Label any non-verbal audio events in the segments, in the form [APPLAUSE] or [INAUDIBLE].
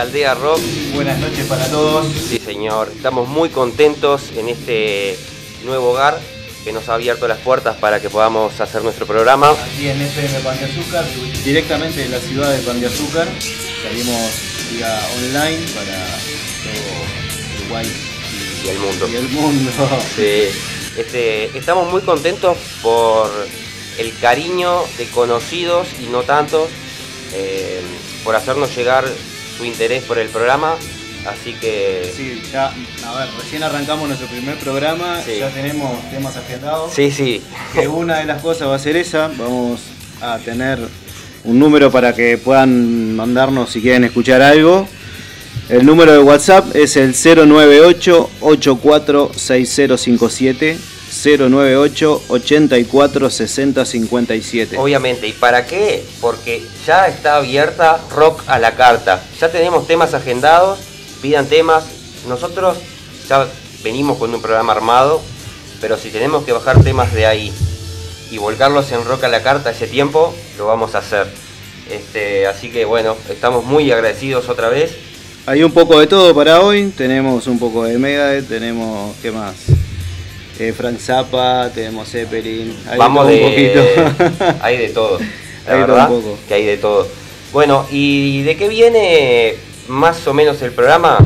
Aldea Rock. Buenas noches para todos. Sí, señor. Estamos muy contentos en este nuevo hogar que nos ha abierto las puertas para que podamos hacer nuestro programa. Aquí en FM Pan de Azúcar, directamente de la ciudad de Pan de Azúcar. Salimos vía online para todo Uruguay y el mundo. Y el mundo. Sí. Este, estamos muy contentos por el cariño de conocidos y no tantos eh, por hacernos llegar su interés por el programa. Así que. Sí, ya, a ver, recién arrancamos nuestro primer programa, ya tenemos temas agendados. Sí, sí. Que una de las cosas va a ser esa, vamos a tener un número para que puedan mandarnos si quieren escuchar algo. El número de WhatsApp es el 098 846057 098 84 60 57. Obviamente, ¿y para qué? Porque ya está abierta Rock a la carta. Ya tenemos temas agendados, pidan temas. Nosotros ya venimos con un programa armado, pero si tenemos que bajar temas de ahí y volcarlos en Rock a la carta ese tiempo, lo vamos a hacer. Este, así que bueno, estamos muy agradecidos otra vez. Hay un poco de todo para hoy, tenemos un poco de Megadeth, tenemos, ¿qué más? Eh, Frank Zappa, tenemos Zeppelin. Hay Vamos de, un poquito. [LAUGHS] hay de todo. [LAUGHS] La hay verdad que hay de todo. Bueno, ¿y de qué viene más o menos el programa?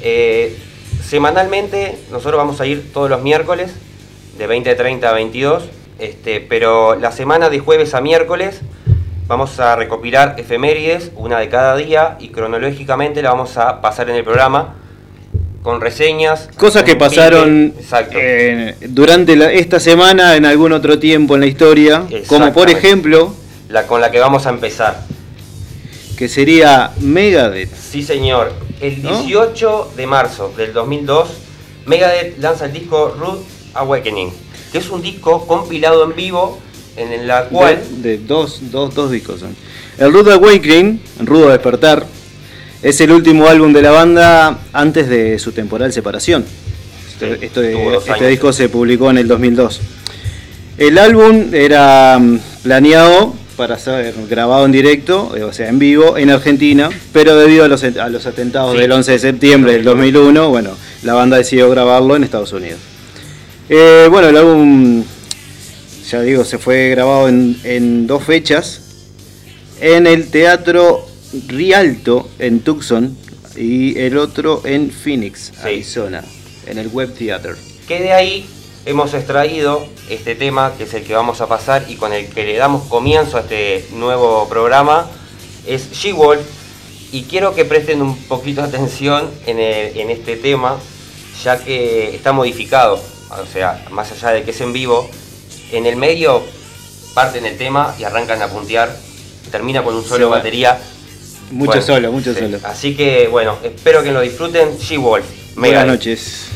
Eh, semanalmente nosotros vamos a ir todos los miércoles de 20.30 a 22, este, pero la semana de jueves a miércoles vamos a recopilar efemérides, una de cada día, y cronológicamente la vamos a pasar en el programa con reseñas. Cosas que pasaron eh, durante esta semana en algún otro tiempo en la historia, como por ejemplo... La con la que vamos a empezar. Que sería Megadeth. Sí, señor. El 18 de marzo del 2002, Megadeth lanza el disco Rude Awakening, que es un disco compilado en vivo en la cual... De, dos, dos, dos discos. El Rude Awakening, Rudo Despertar, es el último álbum de la banda antes de su temporal separación. Este, este disco se publicó en el 2002. El álbum era mm, planeado para ser grabado en directo, eh, o sea, en vivo, en Argentina, pero debido a los, a los atentados del 11 de septiembre del 2001, bueno, la banda decidió grabarlo en Estados Unidos. Eh, bueno, el álbum, ya digo, se fue grabado en, dos fechas, en el Teatro Rialto, en Tucson, y el otro en Phoenix, Arizona, en el Web Theater. Que de ahí hemos extraído este tema, que es el que vamos a pasar y con el que le damos comienzo a este nuevo programa, es She-Wolf. Y quiero que presten un poquito de atención en, en este tema, ya que está modificado. O sea, más allá de que es en vivo, en el medio parten el tema y arrancan a puntear. Termina con un solo batería. Mucho solo, mucho solo. Así que bueno, espero que lo disfruten. She-Wolf. Buenas noches.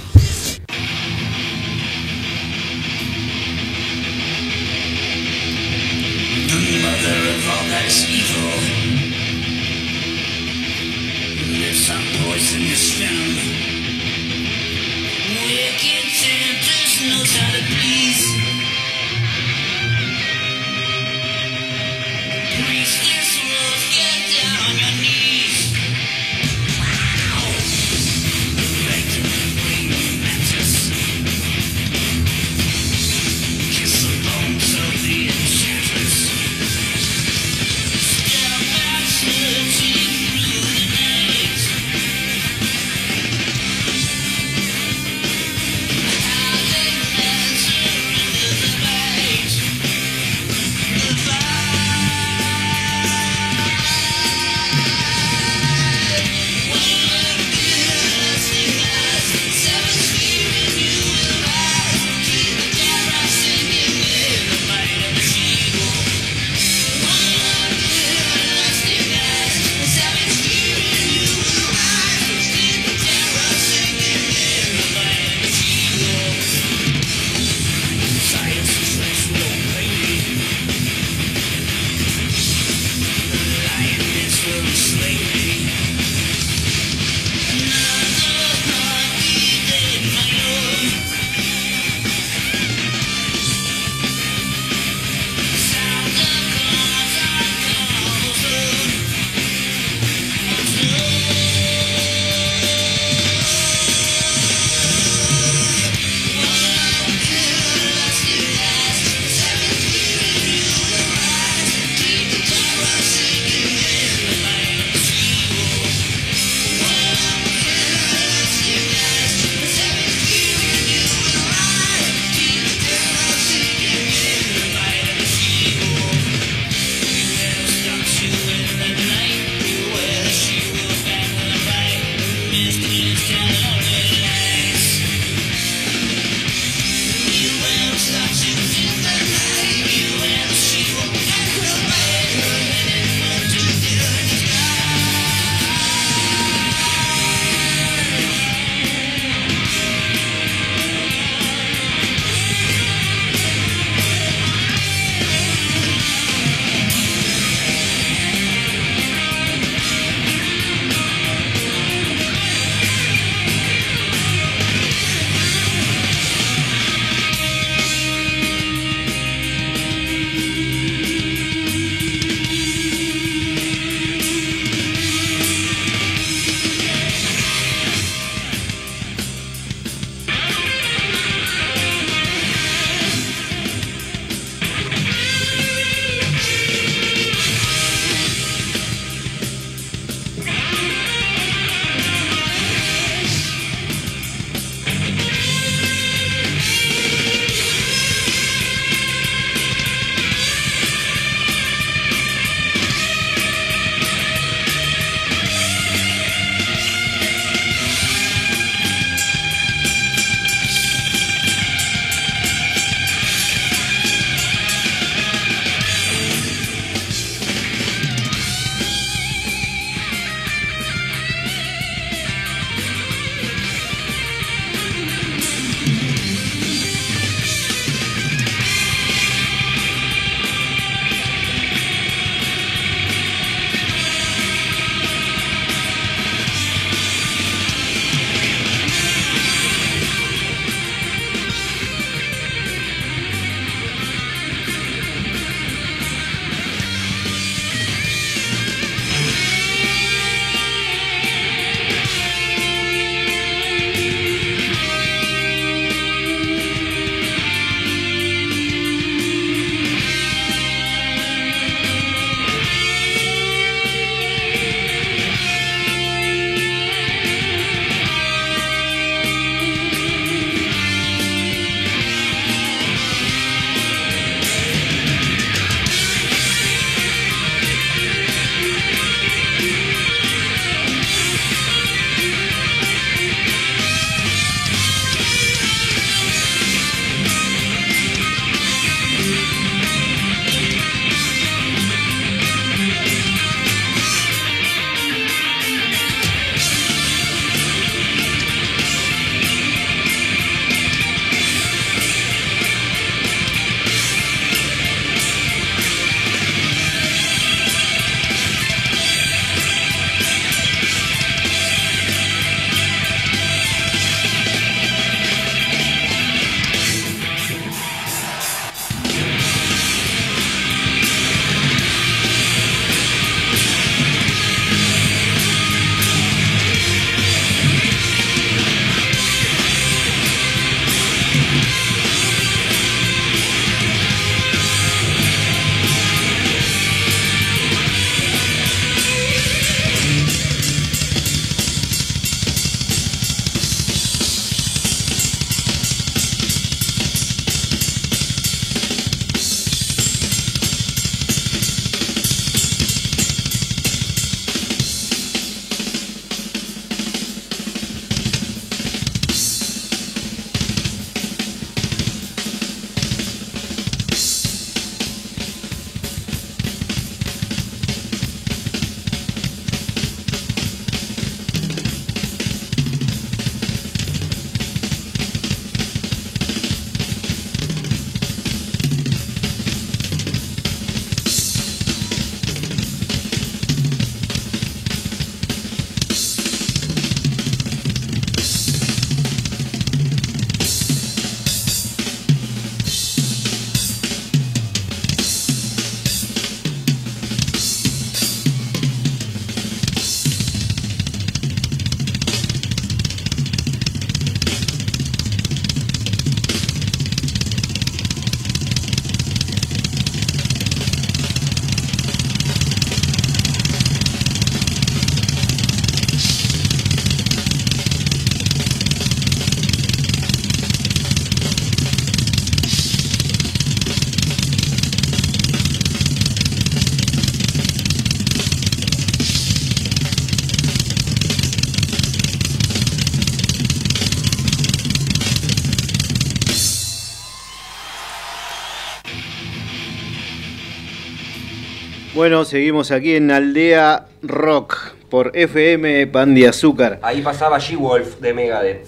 Bueno, seguimos aquí en Aldea Rock por FM Pan de Azúcar. Ahí pasaba She-Wolf de Megadeth.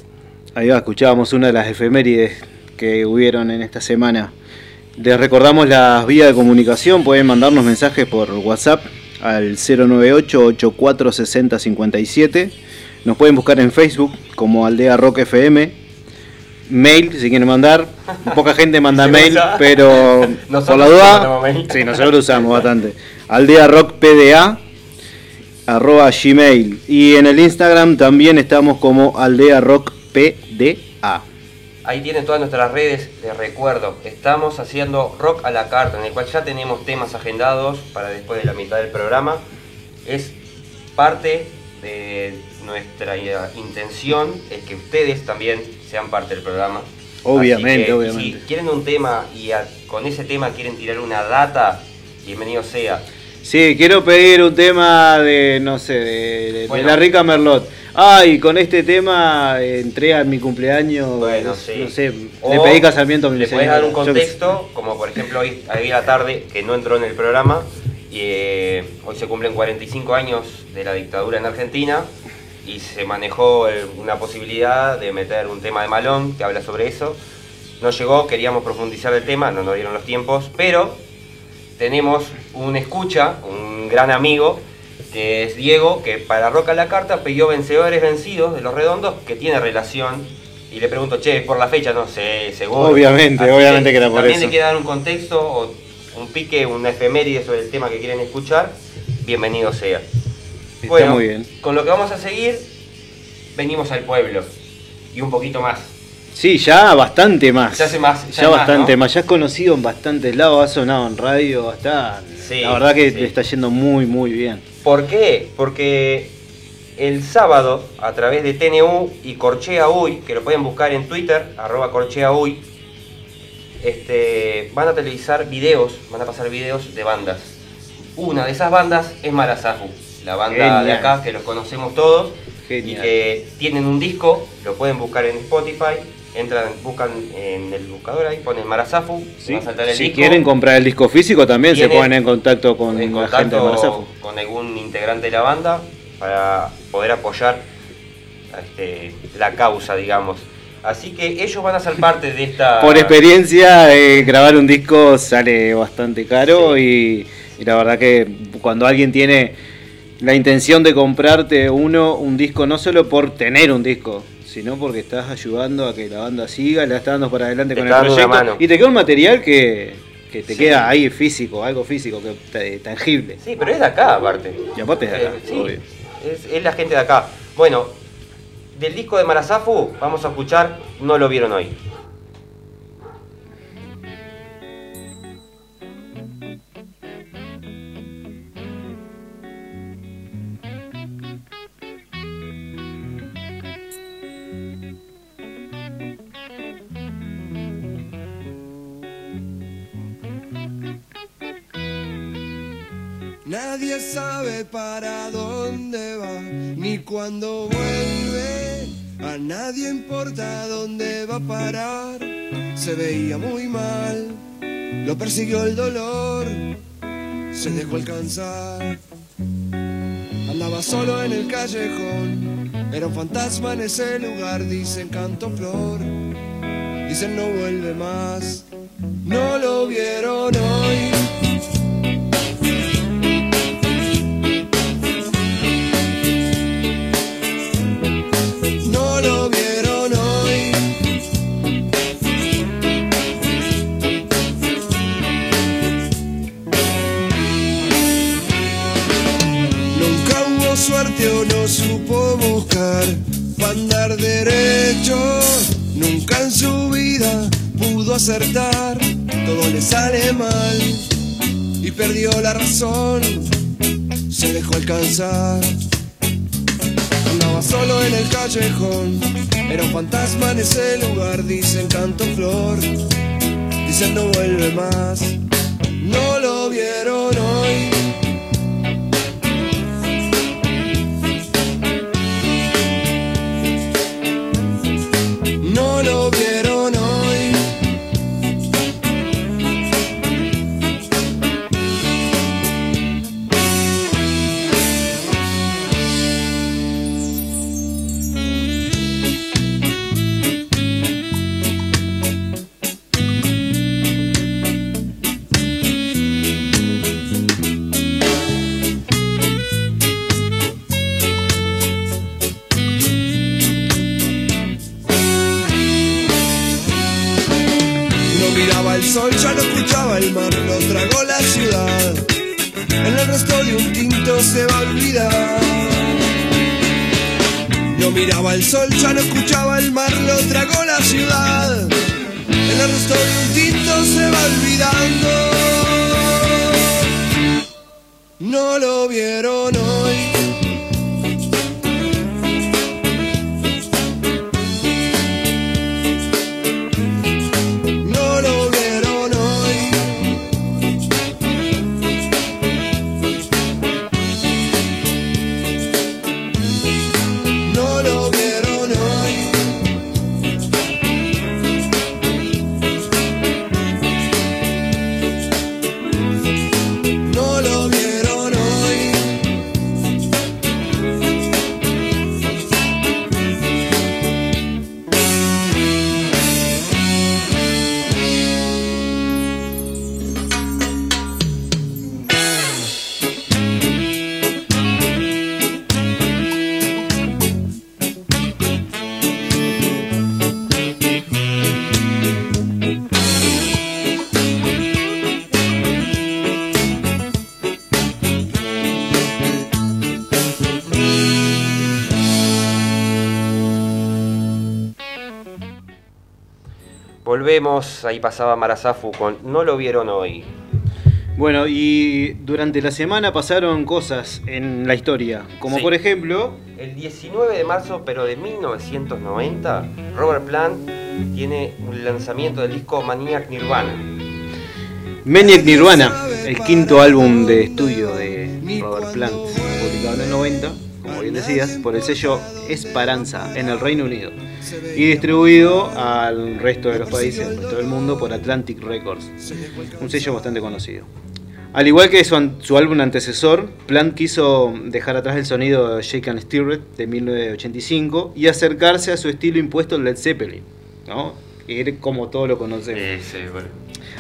Ahí va, escuchábamos una de las efemérides que hubieron en esta semana. Les recordamos las vías de comunicación, pueden mandarnos mensajes por WhatsApp al 098-846057. Nos pueden buscar en Facebook como Aldea Rock FM. Mail, si quieren mandar. Poca gente manda [LAUGHS] mail, pero [LAUGHS] por la duda. Sí, nosotros lo usamos bastante. Aldea rock pda arroba gmail. Y en el Instagram también estamos como aldea rock pda ahí tienen todas nuestras redes les recuerdo. Estamos haciendo rock a la carta en el cual ya tenemos temas agendados para después de la mitad del programa. Es parte de nuestra intención es que ustedes también sean parte del programa. Obviamente obviamente si quieren un tema y con ese tema quieren tirar una data bienvenido sea. Sí, quiero pedir un tema de, no sé, de, la rica Merlot. Ay, con este tema entré a mi cumpleaños, bueno, no sé, le pedí casamiento a mi Le podés dar un contexto, como por ejemplo hoy, hoy a la tarde, que no entró en el programa, y eh, hoy se cumplen 45 años de la dictadura en Argentina, y se manejó una posibilidad de meter un tema de Malón que habla sobre eso. No llegó, queríamos profundizar el tema, no nos dieron los tiempos, pero tenemos un escucha, un gran amigo, que es Diego, que para Roca la Carta pidió vencedores vencidos de los redondos, que tiene relación. Y le pregunto, che, por la fecha, no sé, seguro. Obviamente, obviamente que, era por también le quiere dar un contexto o un pique, una efeméride sobre el tema que quieren escuchar. Bienvenido sea. bueno, muy bien. con lo que vamos a seguir, venimos al pueblo. Y un poquito más. Sí, ya bastante más. Ya hace más. Ya, bastante más, Ya es conocido en bastantes lados, ha sonado en radio, está. la verdad que le está yendo muy, muy bien. ¿Por qué? Porque el sábado, a través de TNU y Corchea Uy, que lo pueden buscar en Twitter, arroba Corchea Uy, este, van a televisar videos, van a pasar videos de bandas. Una de esas bandas es Marazafu, la banda de acá que los conocemos todos y que tienen un disco, lo pueden buscar en Spotify entran, buscan en el buscador ahí, ponen Marazafu, sí. si quieren comprar el disco físico también se ponen en contacto con en contacto Marazafu. con algún integrante de la banda para poder apoyar este, la causa, digamos. Así que ellos van a ser parte de esta... Por experiencia, eh, grabar un disco sale bastante caro y, y la verdad que cuando alguien tiene la intención de comprarte uno un disco, no solo por tener un disco, sino porque estás ayudando a que la banda siga, la estás dando para adelante con el proyecto. Y te queda un material que, te queda ahí físico, algo físico, que tangible. Sí, pero es de acá aparte. Y aparte es de acá, eh, Es, la gente de acá. Bueno, del disco de Marazafu vamos a escuchar No lo vieron hoy. Nadie sabe para dónde va, ni cuándo vuelve. A nadie importa dónde va a parar. Se veía muy mal, lo persiguió el dolor, se dejó alcanzar. Andaba solo en el callejón, era un fantasma en ese lugar, dicen canto flor. Dicen no vuelve más, no lo vieron hoy. Supo buscar para andar derecho. Nunca en su vida pudo acertar, todo le sale mal y perdió la razón. Se dejó alcanzar. Andaba solo en el callejón, era un fantasma en ese lugar, dicen canto flor, dicen no vuelve más. No lo vieron hoy Volvemos, ahí pasaba Marazafu con No lo vieron hoy. Bueno, y durante la semana pasaron cosas en la historia, como por ejemplo... El 19 de marzo, pero de 1990, Robert Plant tiene un lanzamiento del disco Maniac Nirvana. Maniac Nirvana, el quinto álbum de estudio de Robert Plant, publicado en el 90, como bien decías, por el sello Esperanza en el Reino Unido y distribuido al resto de los países, al resto del mundo, por Atlantic Records, un sello bastante conocido. Al igual que su, álbum antecesor, Plant quiso dejar atrás el sonido de Shake and de 1985 y acercarse a su estilo impuesto Led Zeppelin, ¿no? Ir como todo lo conocemos.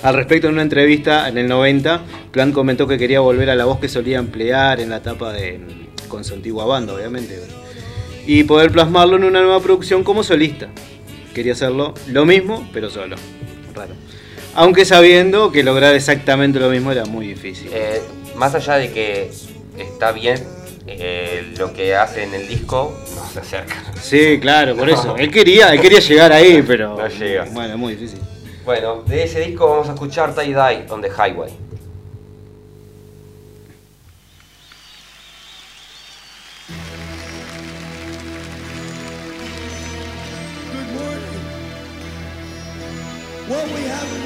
Al respecto, en una entrevista en el 90, Plant comentó que quería volver a la voz que solía emplear en la etapa de, con su antigua banda, obviamente y poder plasmarlo en una nueva producción como solista. Quería hacerlo lo mismo, pero solo. Raro. Aunque sabiendo que lograr exactamente lo mismo era muy difícil. Eh, más allá de que está bien eh, lo que hace en el disco, no se acerca. Sí, claro, por eso. Él quería, él quería llegar ahí, pero. No llega. Bueno, muy difícil. Bueno, de ese disco vamos a escuchar Tie Dye on the Highway. What we have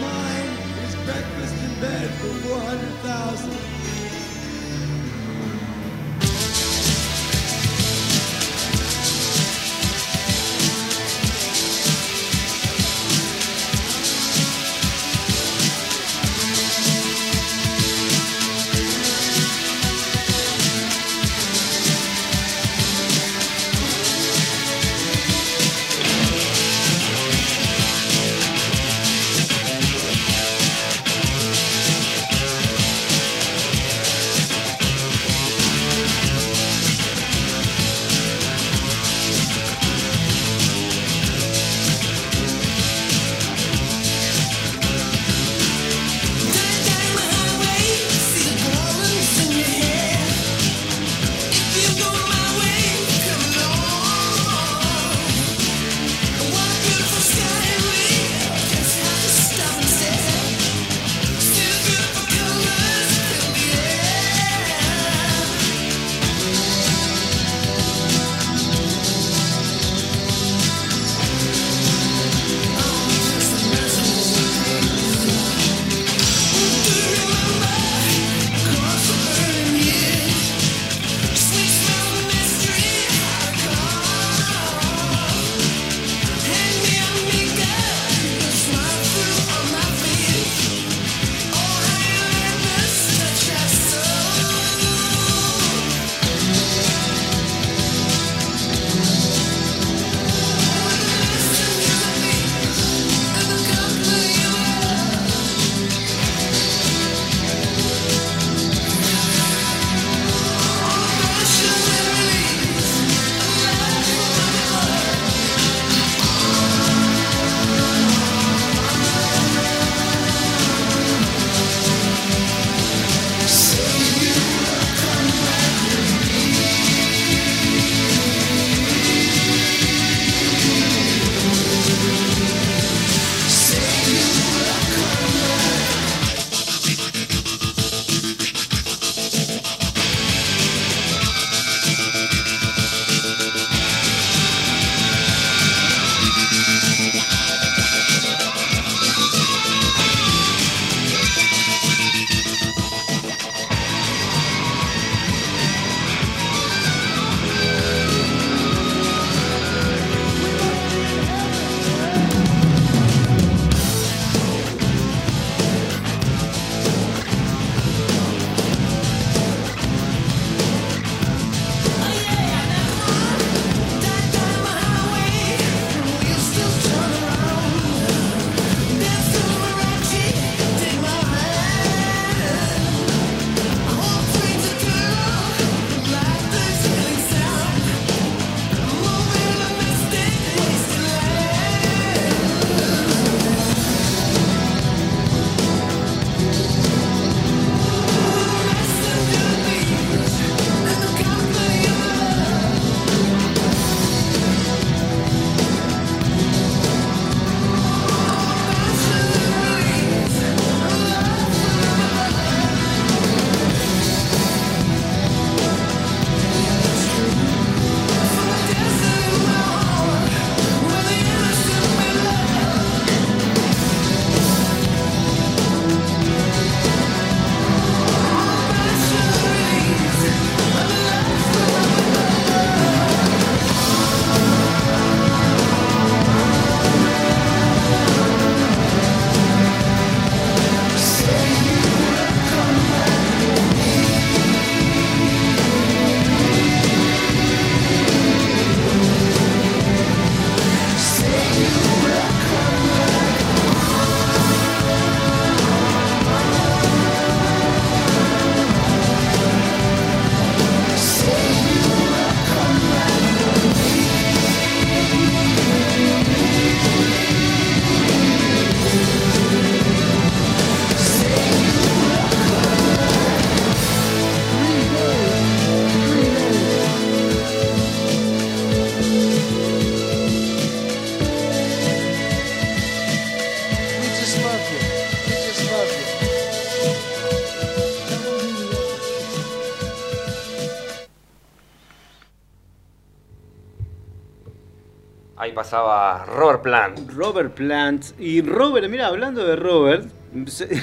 Robert Plant. Robert Plant. Y Robert, mira, hablando de Robert,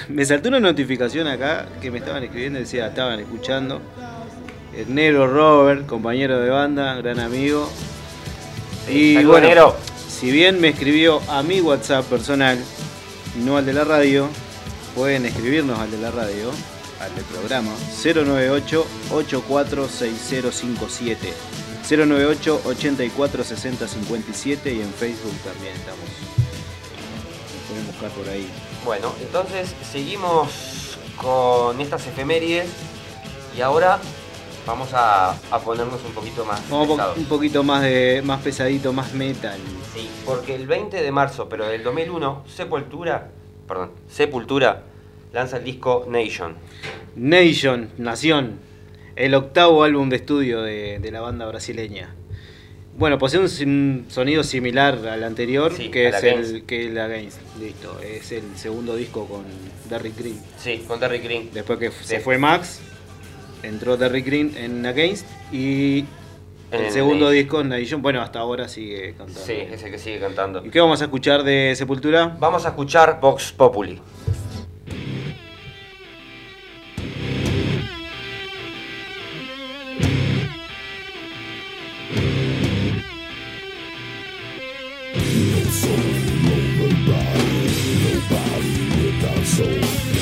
me saltó una notificación acá que me estaban escribiendo, decía, estaban escuchando. El negro Robert, compañero de banda, gran amigo. y bueno, si bien me escribió a mi WhatsApp personal, no al de la radio, pueden escribirnos al de la radio, al del programa, 098 846057. 098 84 60 57 y en Facebook también estamos. Nos pueden buscar por ahí. Bueno, entonces seguimos con estas efemérides y ahora vamos a, ponernos un poquito más Un poquito más de más pesadito, más metal. Sí, porque el 20 de marzo, pero del 2001, Sepultura, perdón, Sepultura lanza el disco Nation. Nation, Nación el octavo álbum de estudio de, la banda brasileña. Bueno, posee un, sonido similar al anterior, que es el que la Gaines. Listo, es el segundo disco con Derrick Green. Sí, con Derrick Green. Después que se fue Max, entró Derrick Green en Against y el, segundo disco en Nation, bueno, hasta ahora sigue cantando. Sí, ese que sigue cantando. ¿Y qué vamos a escuchar de Sepultura? Vamos a escuchar Vox Populi. Soul.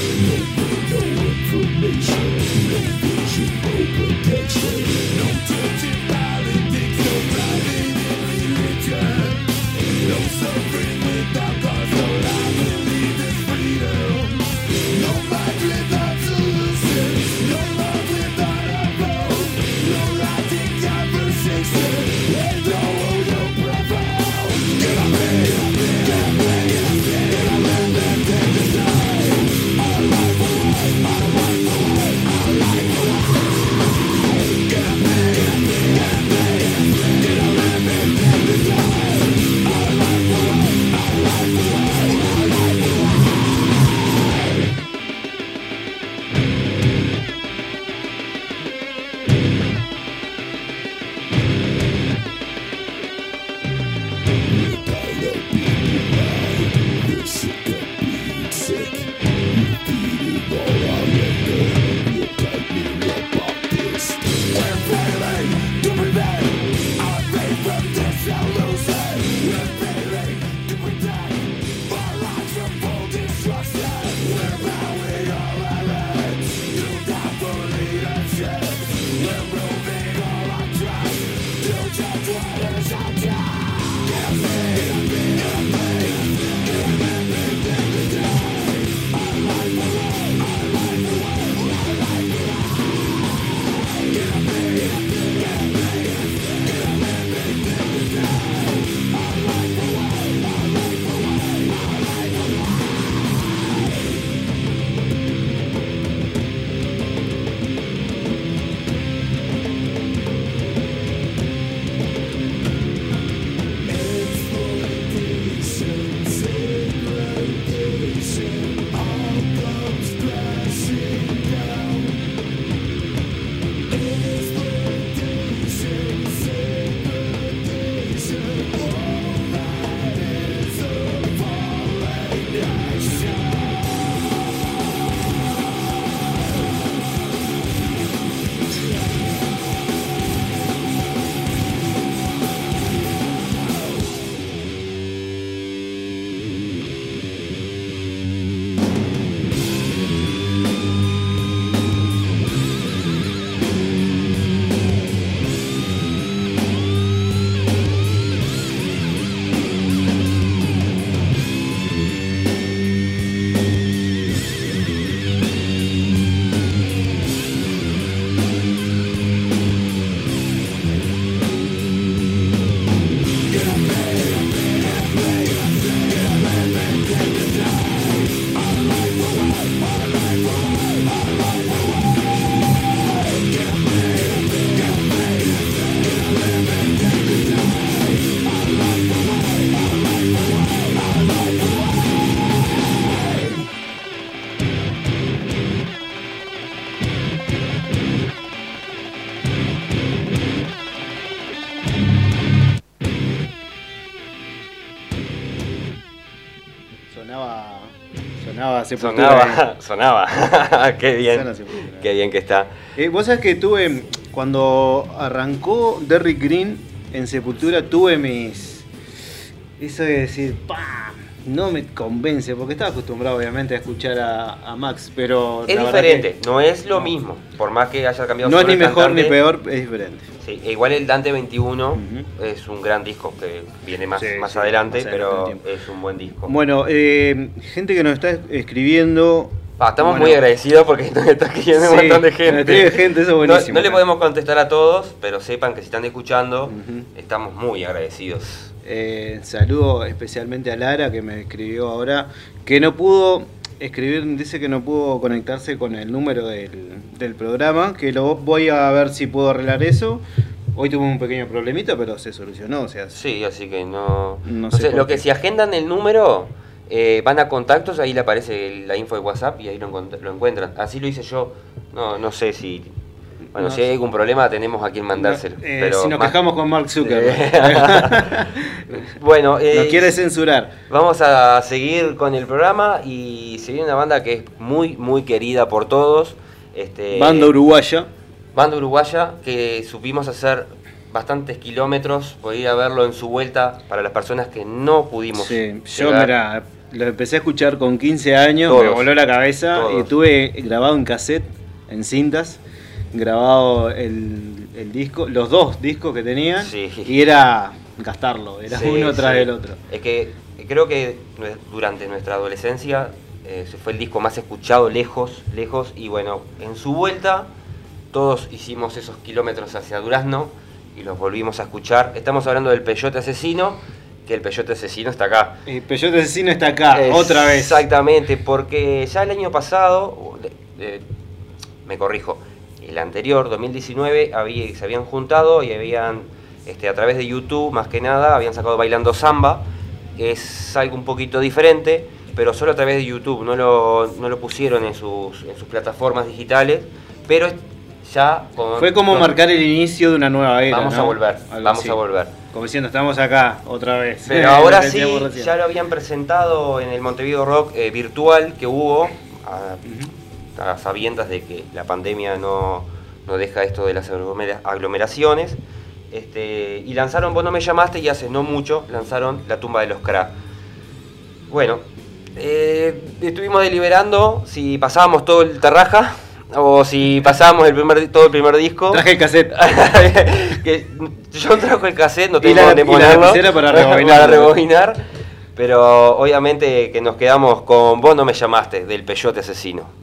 Sonaba Sepultura. Sonaba, [LAUGHS] sonaba. [LAUGHS] qué bien. Qué bien que está. Eh, Vos sabés que tuve. Cuando arrancó Derrick Green en Sepultura, tuve mis. Eso de decir, ¡pam! no me convence, porque estaba acostumbrado obviamente a escuchar a, Max, pero... Es diferente, no es lo mismo, por más que haya cambiado... No es ni mejor ni peor, es diferente. Sí, e igual el Dante 21 es un gran disco que viene más, más adelante, pero es un buen disco. Bueno, eh, gente que nos está escribiendo... Ah, estamos muy agradecidos porque [LAUGHS] nos está escribiendo un montón de gente. gente eso buenísimo, no, le podemos contestar a todos, pero sepan que si están escuchando, estamos muy agradecidos. Eh, saludo especialmente a Lara que me escribió ahora, que no pudo escribir, dice que no pudo conectarse con el número del, programa, que lo voy a ver si puedo arreglar eso. Hoy tuvo un pequeño problemita, pero se solucionó. O sea, sí, así que no. no, sé lo que si agendan el número, eh, van a contactos, ahí le aparece la info de WhatsApp y ahí lo, lo encuentran. Así lo hice yo. No, no sé si bueno, si hay algún problema tenemos a quien mandárselo. Eh, pero si nos quejamos con Mark Zuckerberg. [LAUGHS] bueno, eh, nos quiere censurar. Vamos a seguir con el programa y se viene una banda que es muy, muy querida por todos. Este, banda uruguaya. Banda uruguaya que supimos hacer bastantes kilómetros, por ir a verlo en su vuelta para las personas que no pudimos. Sí, yo mira, lo empecé a escuchar con 15 años, me voló la cabeza y tuve grabado en cassette, en cintas grabado el, disco, los dos discos que tenía, y era gastarlo, era uno tras el otro. Es que creo que durante nuestra adolescencia eh, fue el disco más escuchado lejos, lejos, y bueno, en su vuelta todos hicimos esos kilómetros hacia Durazno y los volvimos a escuchar. Estamos hablando del Peyote Asesino, que el Peyote Asesino está acá. El Peyote Asesino está acá, otra vez. Exactamente, porque ya el año pasado, me corrijo, el anterior, 2019, había, se habían juntado y habían, este, a través de YouTube más que nada, habían sacado Bailando Samba, que es algo un poquito diferente, pero solo a través de YouTube, no lo, no lo pusieron en sus, en sus plataformas digitales, pero ya Fue como marcar el inicio de una nueva era. Vamos a volver, vamos a volver. Como diciendo, estamos acá otra vez. Pero [LAUGHS] ahora sí, ya lo habían presentado en el Montevideo Rock eh, virtual que hubo a sabiendas de que la pandemia no, deja esto de las aglomeraciones. Este, y lanzaron Vos no me llamaste y hace no mucho lanzaron La tumba de los Kra. Bueno, eh, estuvimos deliberando si pasábamos todo el terraja o si pasábamos el primer, todo el primer disco. Traje el cassette. [LAUGHS] yo trajo el cassette, no tengo dónde ponerlo. para rebobinar. [LAUGHS] para rebobinar. Pero obviamente que nos quedamos con Vos no me llamaste, del Peyote Asesino.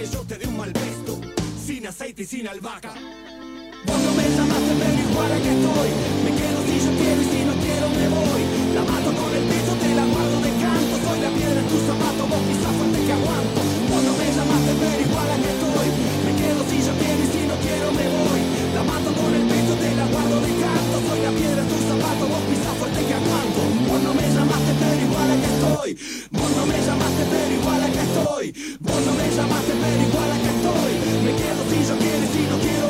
Aquellos y sin albahaca. Vos no me llamaste pero igual que estoy. Me quedo si yo quiero y si no quiero me voy. La mato con el pecho, te la guardo de canto. Soy la piedra tu zapato, vos quizás fuerte que aguanto. Vos no me llamaste pero igual que estoy. Me quedo si yo quiero y si no quiero me voy. La mato con el pecho, te la guardo de canto. Soy la piedra tu zapato, vos quizás fuerte que aguanto. Vos no me llamaste que estoy. Vos no me llamaste pero igual que estoy. Vos no me llamaste pero igual que estoy. Me quedo si yo quiero si no quiero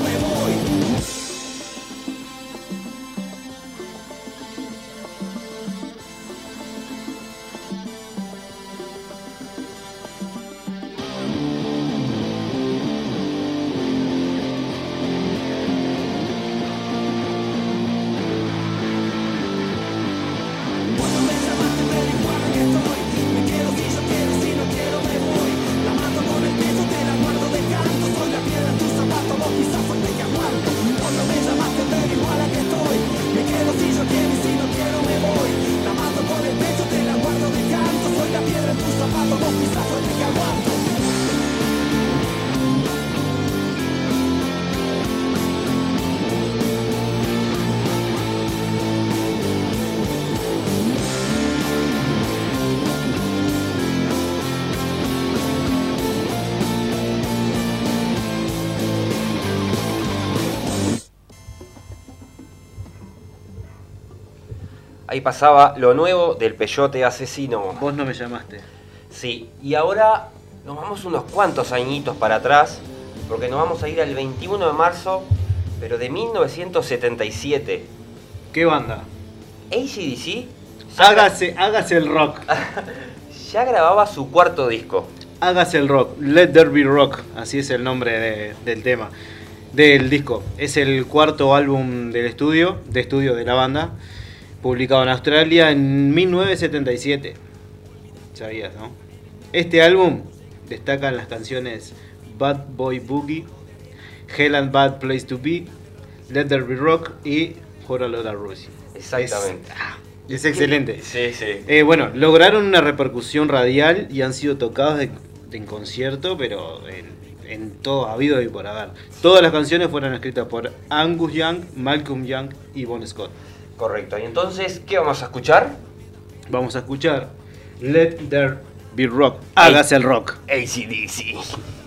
Ahí pasaba lo nuevo del peyote asesino. Vos no me llamaste. Sí, y ahora nos vamos unos cuantos añitos para atrás, porque nos vamos a ir al 21 de marzo, pero de 1977. ¿Qué banda? ACDC. Hágase, hágase el rock. [LAUGHS] ya grababa su cuarto disco. Hágase el rock, Let There Be Rock, así es el nombre del tema, del disco. Es el cuarto álbum del estudio, de estudio de la banda publicado en Australia en 1977. Sabías, ¿no? Este álbum destacan las canciones Bad Boy Boogie, Hell and Bad Place to Be, Let There Be Rock y For a Load Rosie. Exactamente. Ah, es, excelente. Sí, sí. Eh, bueno, lograron una repercusión radial y han sido tocados en concierto, pero en, en todo habido y por haber. Todas las canciones fueron escritas por Angus Young, Malcolm Young y Bon Scott. Correcto. Y entonces, ¿qué vamos a escuchar? Vamos a escuchar Let There Be Rock. Hágase el rock. ACDC.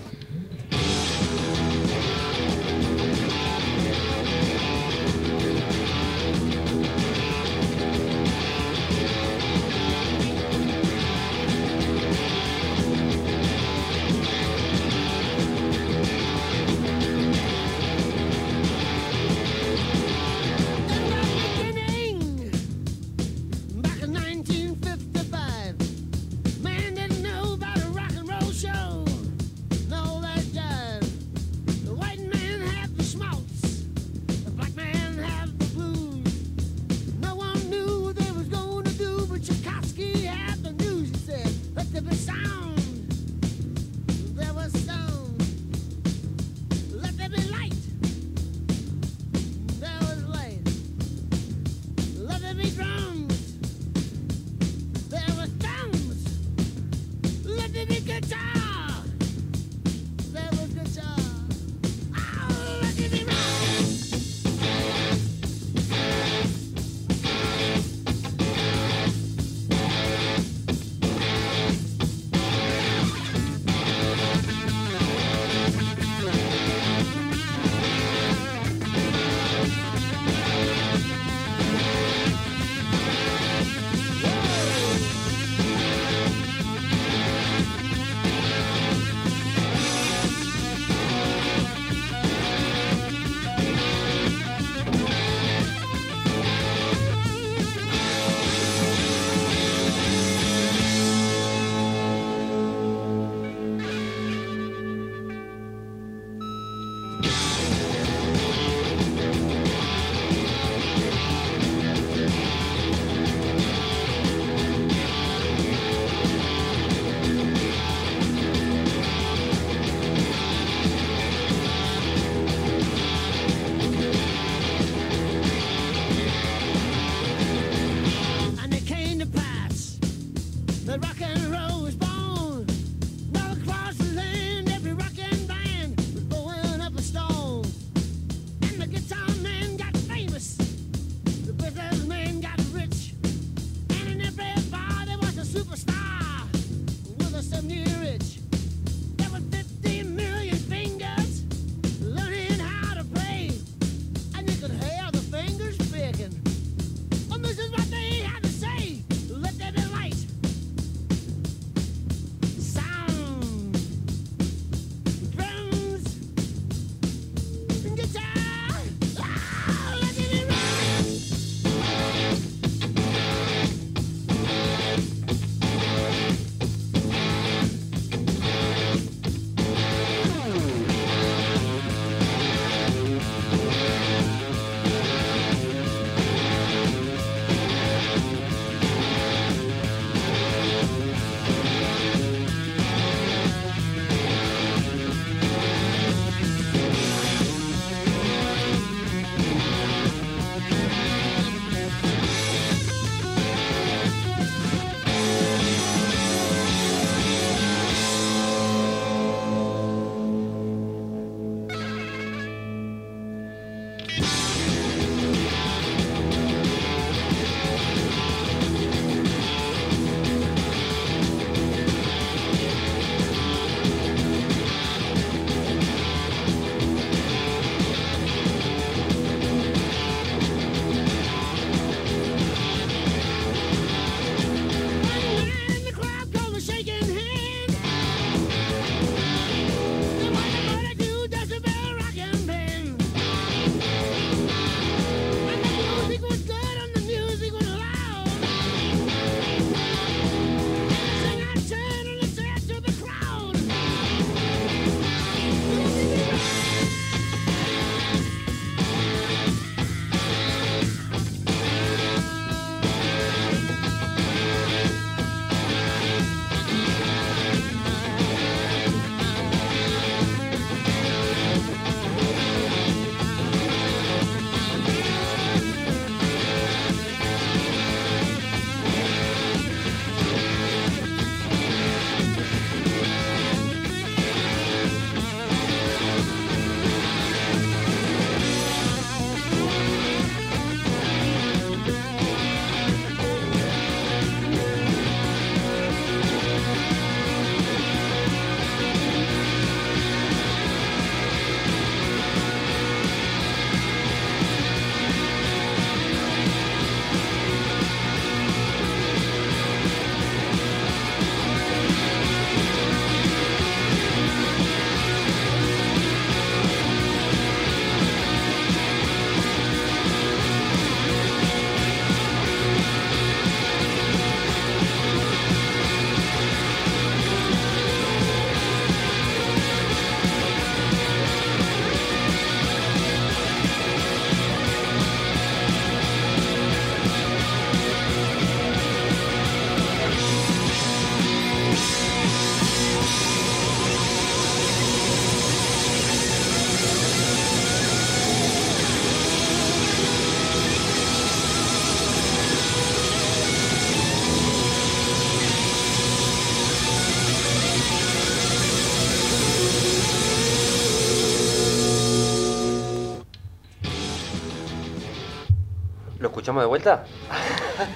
Escuchamos de vuelta?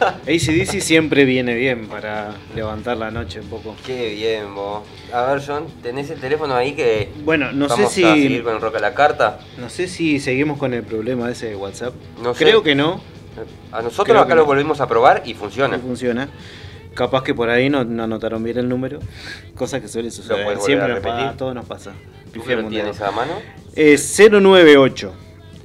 [LAUGHS] ACDC siempre viene bien para levantar la noche un poco. Qué bien, vos. A ver, John, ¿tenés el teléfono ahí que. Bueno, no sé si. A seguir con el rock a la carta? No sé si seguimos con el problema ese de WhatsApp. No Creo que no. A nosotros acá lo volvimos a probar y funciona. funciona. Capaz que por ahí no, anotaron bien el número. Cosa que suele suceder. Siempre nos pasa, todo nos pasa. ¿Tú lo tienes a mano? Es 098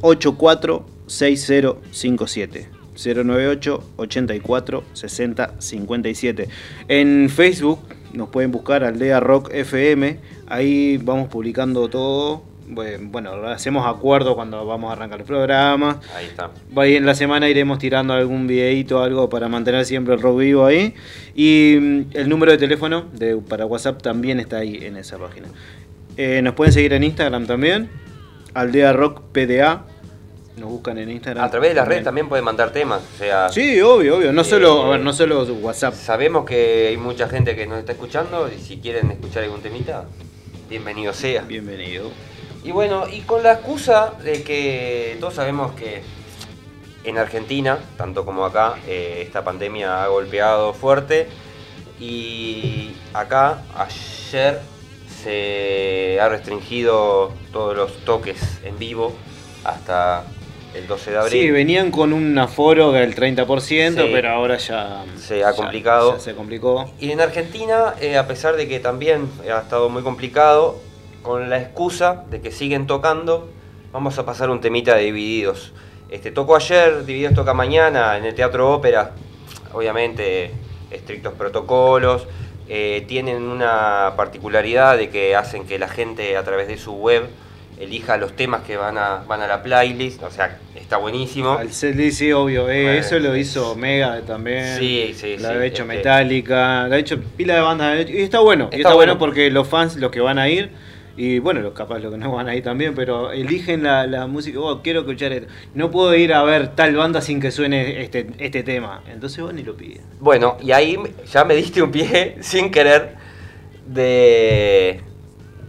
84 6057. 098 84 60 57. En Facebook nos pueden buscar Aldea Rock FM. Ahí vamos publicando todo. Bueno, hacemos acuerdo cuando vamos a arrancar el programa. Ahí está. Ahí en la semana iremos tirando algún videito algo para mantener siempre el rock vivo ahí. Y mm, el número de teléfono de, para WhatsApp también está ahí en esa página. Eh, nos pueden seguir en Instagram también. Aldea Rock PDA nos buscan en Instagram. A través de las redes también pueden mandar temas. O sea, sí, obvio, obvio. No, solo, a ver, no solo WhatsApp. Sabemos que hay mucha gente que nos está escuchando y si quieren escuchar algún temita, bienvenido sea. Bienvenido. Y bueno, y con la excusa de que todos sabemos que en Argentina, tanto como acá, eh, esta pandemia ha golpeado fuerte. Y acá, ayer, se ha restringido todos los toques en vivo hasta el 12 de abril. Sí, venían con un aforo del 30%, pero ahora ya se ha complicado. se complicó. Y en Argentina, eh, a pesar de que también ha estado muy complicado, con la excusa de que siguen tocando, vamos a pasar un temita de Divididos. Este, tocó ayer, Divididos toca mañana en el Teatro Ópera, obviamente estrictos protocolos, eh, tienen una particularidad de que hacen que la gente a través de su web elija los temas que van a, van a la playlist, o sea, está buenísimo. El sí, obvio, eh, eso lo hizo Mega también. Sí, sí, Lo ha hecho este Metallica, lo ha hecho pila de bandas. Y está bueno, está, bueno. porque los fans, los que van a ir, y bueno, los capaz los que no van a ir también, pero eligen la, música, oh, quiero escuchar esto. No puedo ir a ver tal banda sin que suene este, este tema. Entonces van y lo piden. Bueno, y ahí ya me diste un pie [LAUGHS] sin querer de...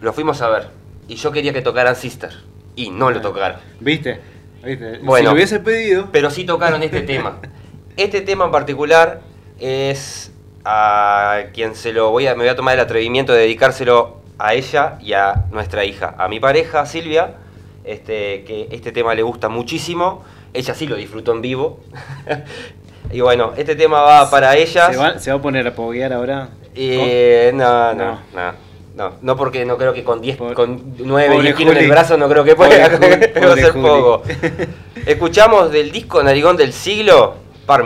Lo fuimos a ver y yo quería que tocaran Sister. Y no lo tocaron. ¿Viste? ¿Viste? Bueno, si lo hubiese pedido. Pero sí tocaron este [LAUGHS] tema. Este tema en particular es a quien se lo voy a, me voy a tomar el atrevimiento de dedicárselo a ella y a nuestra hija. A mi pareja, Silvia, este, que este tema le gusta muchísimo. Ella sí lo disfrutó en vivo. [LAUGHS] y bueno, este tema va para ella. ¿Se va, a poner a poguear ahora? Eh, no, no, no. No, no porque no creo que con 10, con 9, 10 kilos en el brazo no creo que pueda, [LAUGHS] va a ser poco. [LAUGHS] Escuchamos del disco Narigón del siglo, Par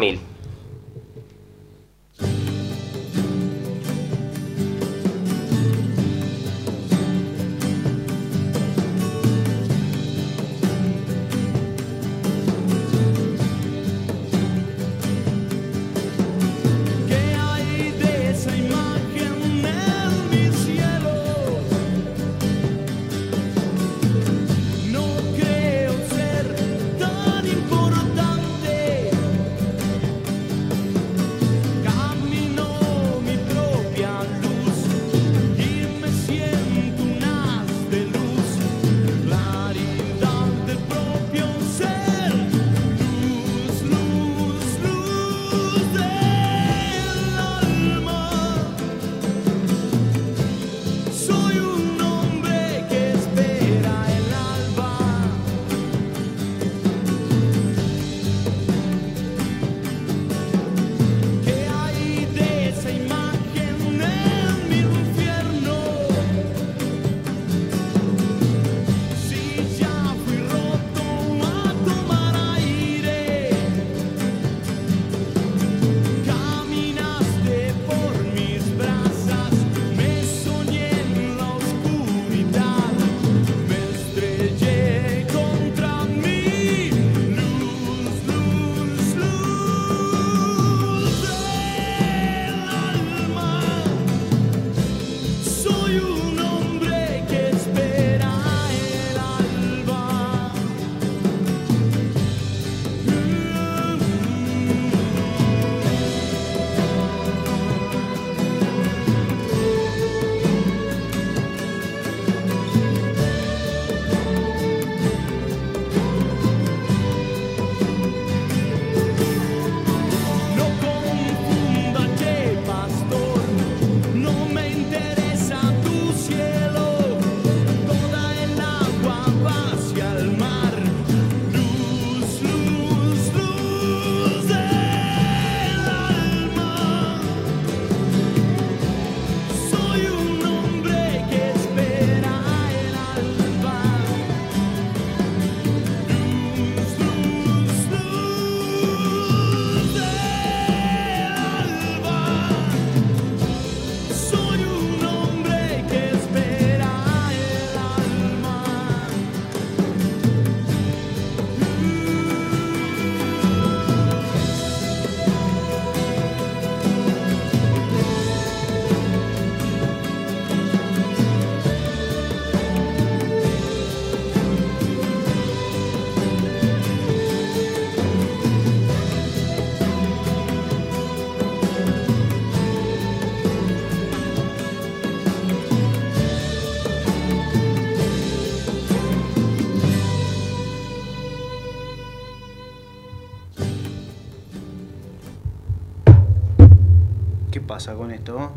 pasa con esto?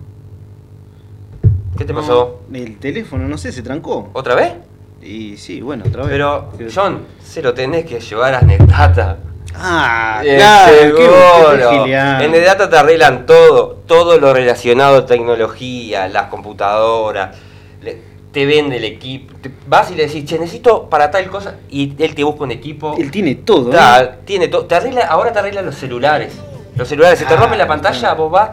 ¿Qué te pasó? El teléfono, no sé, se trancó. ¿Otra vez? Y sí, bueno, otra vez. Pero, John, se lo tenés que llevar a Netdata. Ah, Eh, claro, seguro. qué- en Netdata te arreglan todo, todo lo relacionado a tecnología, las computadoras, le- te vende el equipo. te- vas y le decís, che, necesito para tal cosa, y él te busca un equipo. Él tiene todo. ¿eh? Ta- tiene todo. Te arregla, ahora te arregla los celulares. Los celulares, se te Ah, rompe la pantalla, claro. vos vas.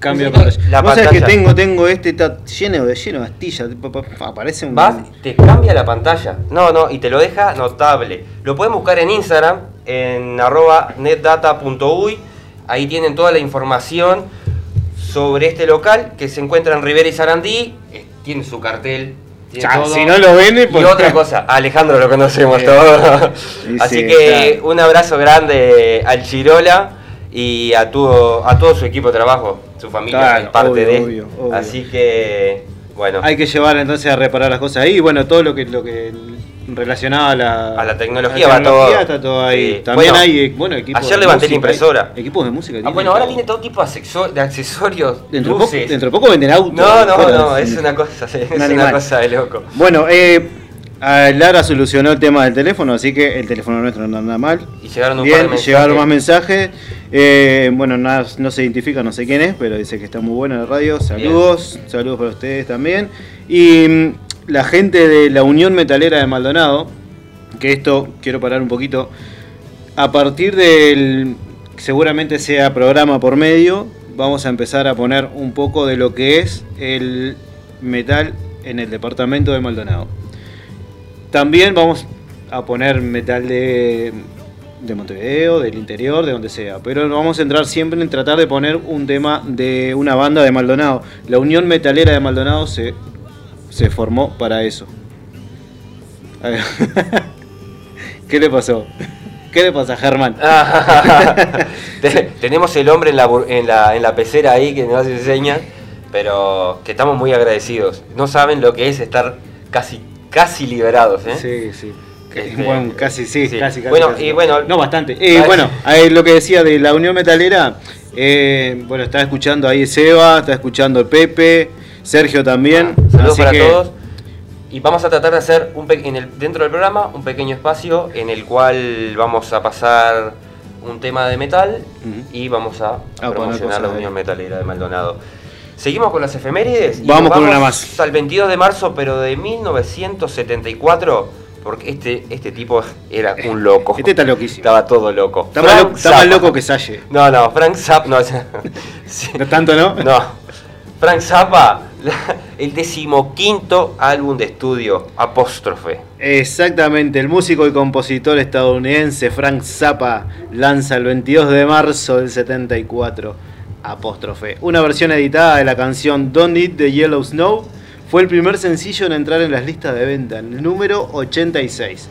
Cambia necesito pantalla. la Vos sabés que tengo, tengo este, está lleno de lleno de astillas. pa- pa- pa- Aparece un. Vas, te cambia la pantalla. No, no, y te lo deja notable. Lo pueden buscar en Instagram, en arroba netdata.uy. Ahí tienen toda la información sobre este local que se encuentra en Rivera y Sarandí. Tiene su cartel. Tiene Ya, todo. si no lo vende, Y pues- otra cosa, a Alejandro lo conocemos Sí. todos. Sí, Así sí, que claro. un abrazo grande al Chirola y a todo, a todo su equipo de trabajo, su familia, Claro, es parte obvio, de. obvio, obvio. Así que, bueno. Hay que llevar entonces a reparar las cosas ahí. y Bueno, todo lo que lo que relacionado a la, A la tecnología a la va todo. tecnología Está todo ahí. Sí. También Bueno, hay bueno, equipos ayer levanté la impresora. hay Equipos de música. Ah, bueno, ahora tiene todo tipo de, accesor- de accesorios. Dentro de, poco, luces. dentro de poco venden autos. No, no, no, es una cosa, [LAUGHS] es Un una cosa de loco. Bueno, eh, ah, Lara solucionó el tema del teléfono, así que el teléfono nuestro no anda mal. Y llegaron un Bien, par de mensajes. llegaron más mensajes. Eh, bueno, nada, no se identifica, no sé quién es, pero dice que está muy buena la radio. Saludos, saludos para ustedes también. Y mm, la gente de la Unión Metalera de Maldonado, que esto quiero parar un poquito. A partir del, seguramente sea programa por medio, vamos a empezar a poner un poco de lo que es el metal en el departamento de Maldonado. También vamos a poner metal de, de Montevideo, del interior, de donde sea. Pero vamos a entrar siempre en tratar de poner un tema de una banda de Maldonado. La Unión Metalera de Maldonado se, se formó para eso. [LAUGHS] ¿Qué le pasó? ¿Qué le pasa, Germán? [LAUGHS] Te- Tenemos el hombre en la, en, la, en la pecera ahí que nos hace señas, pero que estamos muy agradecidos. No saben lo que es estar casi, casi liberados, ¿eh? Sí, sí. Este, Bueno, casi sí, sí. casi, casi. Bueno, casi. y bueno- No, bastante. Eh, bueno, ahí lo que decía de la Unión Metalera, eh, bueno, está escuchando ahí Seba, está escuchando Pepe, Sergio también. Ah, Saludos así para que- todos. Y vamos a tratar de hacer un en el, dentro del programa un pequeño espacio en el cual vamos a pasar un tema de metal y vamos a, poner promocionar cosas la Unión Metalera de Maldonado. Seguimos con las efemérides. y Vamos con una más. Al 22 de marzo, pero de 1974, porque este, este tipo era un loco. Este está loquísimo. Estaba todo loco. Está, más, Frank lo- está más Zappa. loco que Salle. No, no, Frank Zappa. No, [LAUGHS] sí. No tanto, ¿no? No. Frank Zappa, la- el decimoquinto álbum de estudio, Apóstrofe. Exactamente, el músico y compositor estadounidense Frank Zappa lanza el 22 de marzo del 74 Apóstrofe. Una versión editada de la canción Don't Eat the Yellow Snow fue el primer sencillo en entrar en las listas de venta, el número 86.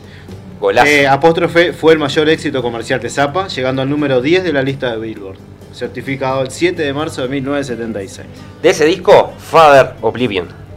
Golazo. Eh, Apóstrofe fue el mayor éxito comercial de Zappa, llegando al número 10 de la lista de Billboard, certificado el 7 de marzo de 1976. De ese disco, Father Oblivion.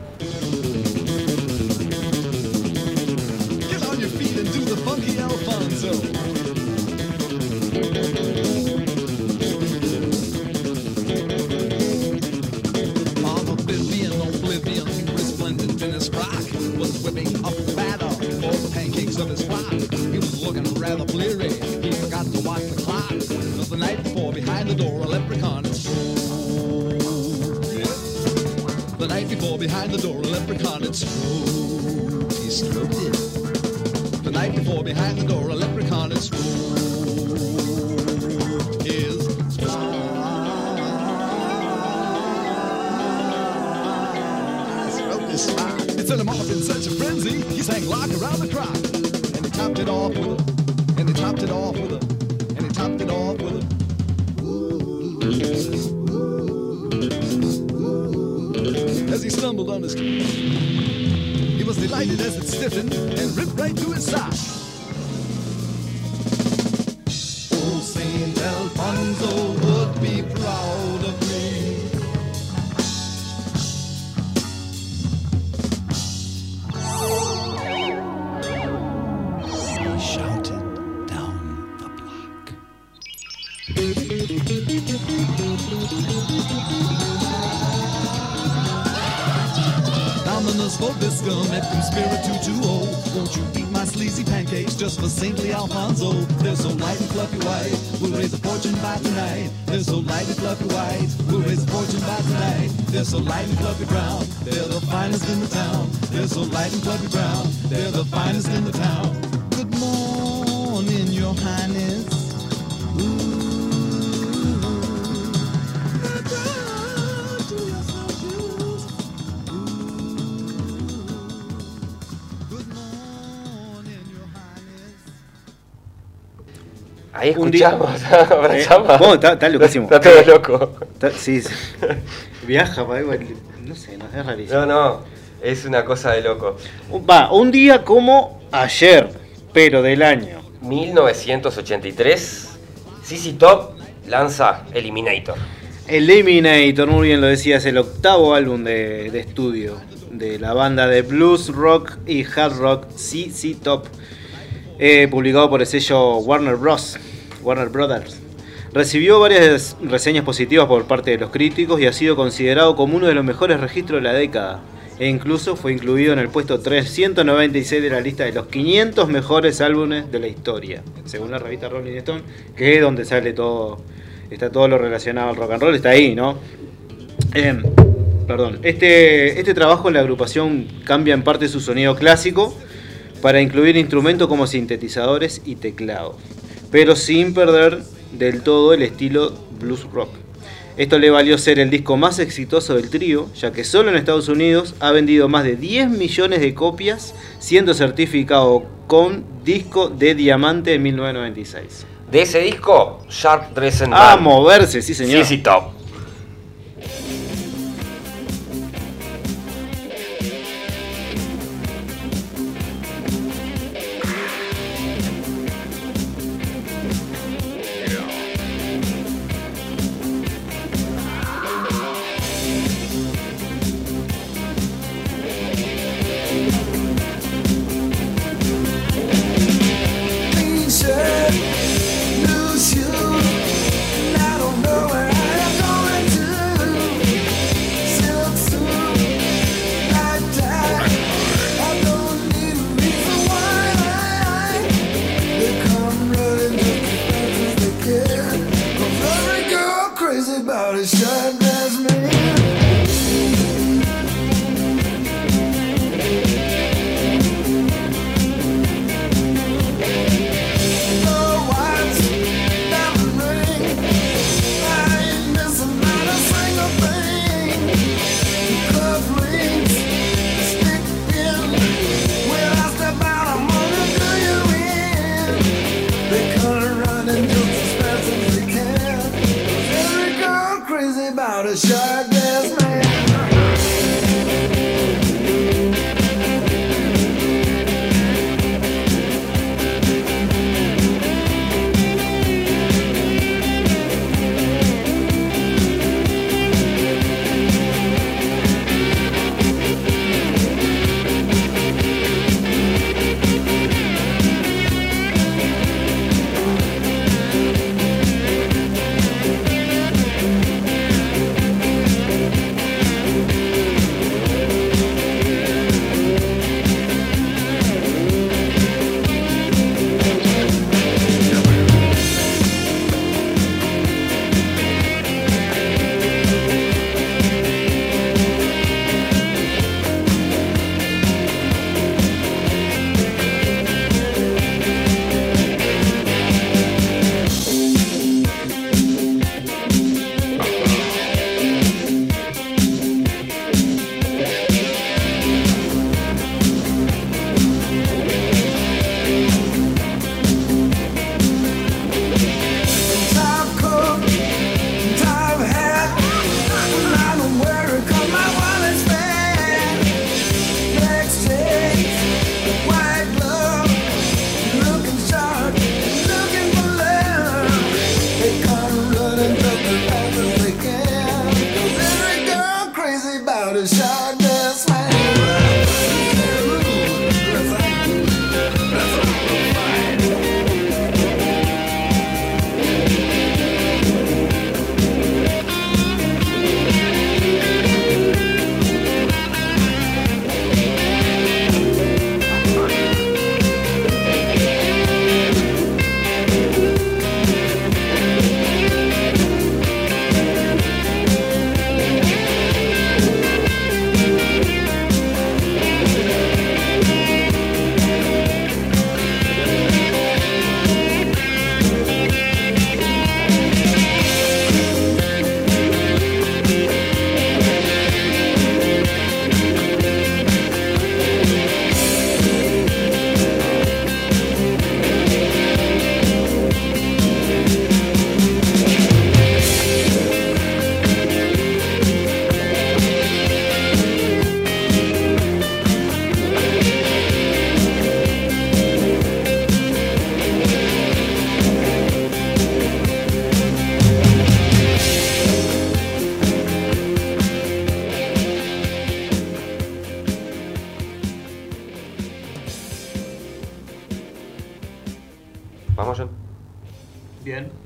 Scum at Conspira 220. Won't you eat my sleazy pancakes just for saintly Alfonso? They're so light and fluffy white, we'll raise a fortune by tonight. They're so light and fluffy white, we'll raise a fortune by tonight. They're so light and fluffy brown, they're the finest in the town. They're so light and fluffy brown, they're the finest in the town. Ahí escuchamos, [LAUGHS] abrazamos. Eh, está, está loquísimo. [LAUGHS] Está todo loco. sí, sí. [LAUGHS] Viaja, pa, igual, no sé, no, es rarísimo. No, no, es una cosa de loco. Va, un día como ayer, pero del año. 1983, CC Top lanza Eliminator. Eliminator, muy bien lo decías, el octavo álbum de, de estudio de la banda de blues, rock y hard rock CC Top eh, publicado por el sello Warner Bros. Warner Brothers. Recibió varias reseñas positivas por parte de los críticos y ha sido considerado como uno de los mejores registros de la década. E incluso fue incluido en el puesto 396 de la lista de los 500 mejores álbumes de la historia, según la revista Rolling Stone, que es donde sale todo, está todo lo relacionado al rock and roll, está ahí, ¿no? Em, perdón. Este, este trabajo en la agrupación cambia en parte su sonido clásico para incluir instrumentos como sintetizadores y teclados, pero sin perder del todo el estilo blues rock. Esto le valió ser el disco más exitoso del trío, ya que solo en Estados Unidos ha vendido más de 10 millones de copias, siendo certificado con disco de diamante en 1996. De ese disco, Sharp Dressing A moverse, sí señor. Sí, sí, top.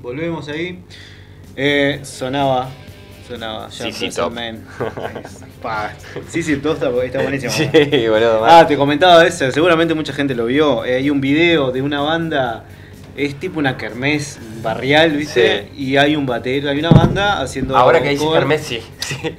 Volvemos ahí. Eh, sonaba. Sonaba. Sí, sí, top. [LAUGHS] sí, sí, todo está, está buenísimo. [LAUGHS] Sí, boludo. Ah, te comentaba eso. Seguramente mucha gente lo vio. Eh, hay un video de una banda. Es tipo una kermés barrial, ¿viste? Y hay un batero, hay una banda haciendo. Ahora que dice kermés, sí.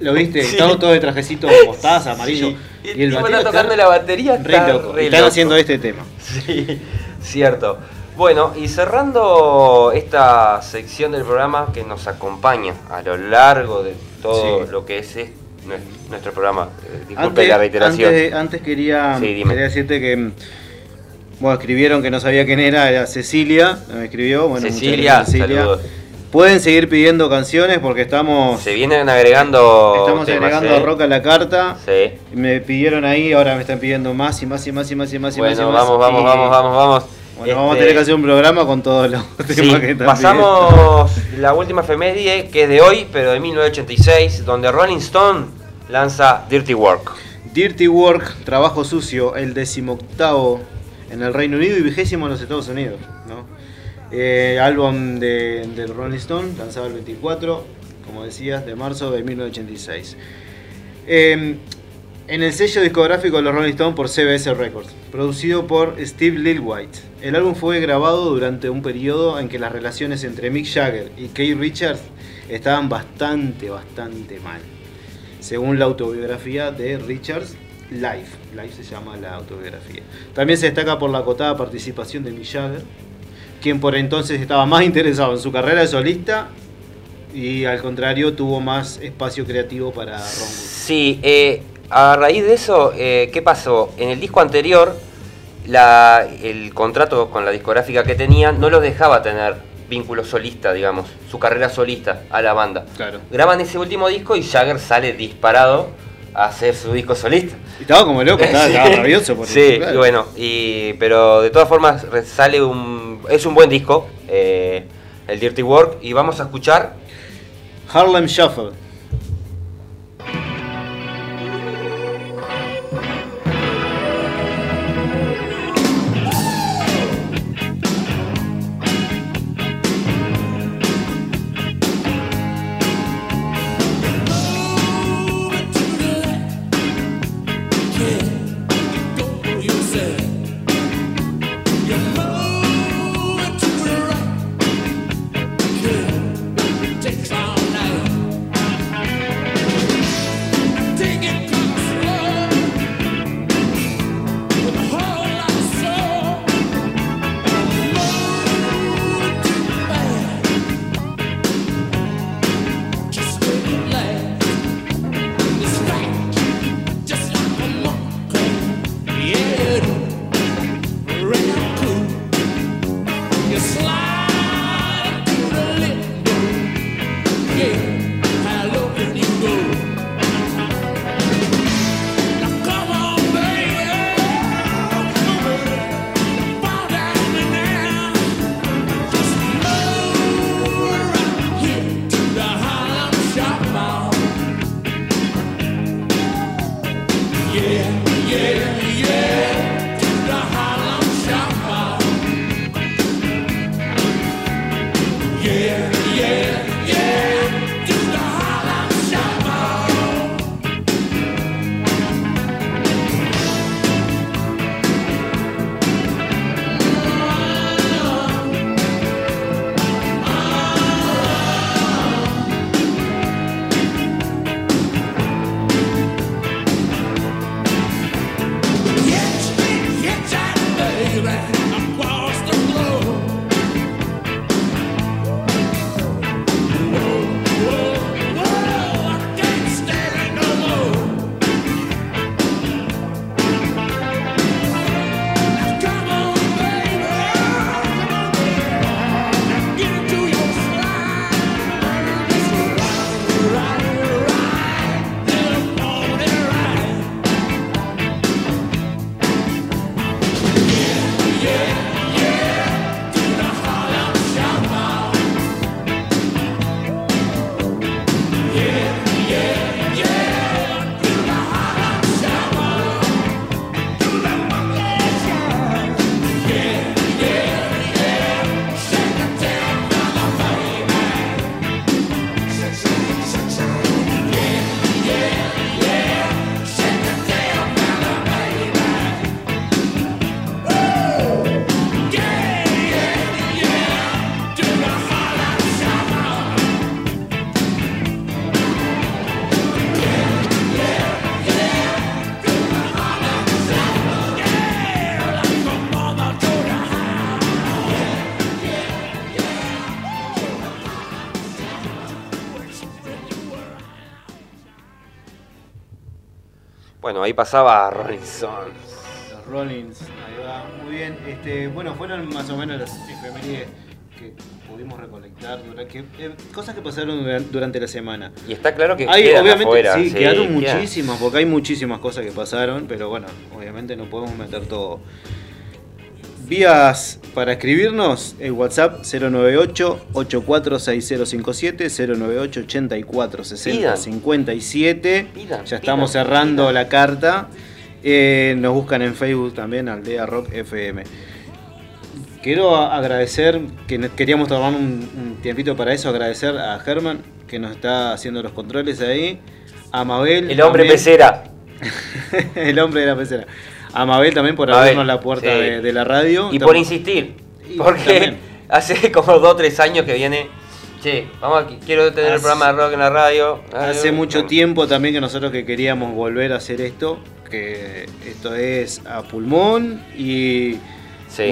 ¿Lo viste? Sí. Está todo de trajecito mostaza, amarillo. Y, el batero está tocando la batería. Re está loco. re y están loco. haciendo este tema. Sí, cierto. Bueno, y cerrando esta sección del programa que nos acompaña a lo largo de todo Sí. lo que es, es nue- nuestro programa. Eh, disculpe Antes, la reiteración. antes, antes quería, Sí, quería decirte que. mm, Bueno, escribieron que no sabía quién era, era Cecilia, me escribió. Bueno, Cecilia, gracias, saludos. Pueden seguir pidiendo canciones porque estamos, Se vienen agregando. estamos temas, agregando ¿eh? a Rock a la carta. Sí. Me pidieron ahí, ahora me están pidiendo más y más y más y más y más y más. y Bueno, más, vamos, vamos, y- vamos, vamos, vamos. Bueno, vamos a Este, tener que hacer un programa con todos los [LAUGHS] Sí, temas que pasamos la última efeméride que es de hoy, pero de 1986, donde Rolling Stone lanza Dirty Work. Dirty Work, trabajo sucio, el decimoctavo en el Reino Unido y vigésimo en los Estados Unidos. ¿no? Eh, álbum de, Rolling Stone, lanzado el 24, como decías, de marzo de 1986. Eh, en el sello discográfico de los Rolling Stones por CBS Records, producido por Steve Lillwhite. El álbum fue grabado durante un periodo en que las relaciones entre Mick Jagger y Keith Richards estaban bastante, bastante mal. Según la autobiografía de Richards, Life. Life se llama la autobiografía. También se destaca por la acotada participación de Mick Jagger, quien por entonces estaba más interesado en su carrera de solista y al contrario tuvo más espacio creativo para Ron Wood. Sí, eh, a raíz de eso, eh, ¿qué pasó? En el disco anterior, la- el contrato con la discográfica que tenían no los dejaba tener vínculo solista, digamos, su carrera solista a la banda. Claro. Graban ese último disco y Jagger sale disparado a hacer su disco solista. Y estaba como loco, estaba, [LAUGHS] Sí. estaba rabioso por Sí, eso, claro. y bueno, y, pero de todas formas sale un... Es un buen disco, eh, el Dirty Work, y vamos a escuchar... Harlem Shuffle. Bueno, ahí pasaba Rolling Stones. Los Rollins, ahí va, muy bien. Este, bueno, fueron más o menos las efemérides que pudimos recolectar, durante, eh, cosas que pasaron durante la semana. Y está claro que hay, obviamente, sí, quedaron muchísimas, porque hay muchísimas cosas que pasaron, pero bueno, obviamente no podemos meter todo. Vías para escribirnos, el WhatsApp 098-846057, 098-846057. Ya estamos cerrando la carta. Eh, nos buscan en Facebook también, Aldea Rock FM. Quiero agradecer, que queríamos tomar un, tiempito para eso, agradecer a Germán, que nos está haciendo los controles ahí. A Mabel. El hombre pecera. [LAUGHS] el hombre de la pecera a Mabel también por abrirnos la puerta de, la radio. Y por insistir, porque [LAUGHS] hace como dos o tres años que viene, che, vamos quiero tener el programa de rock en la radio. Hace mucho tiempo también que nosotros que queríamos volver a hacer esto, que esto es a pulmón y...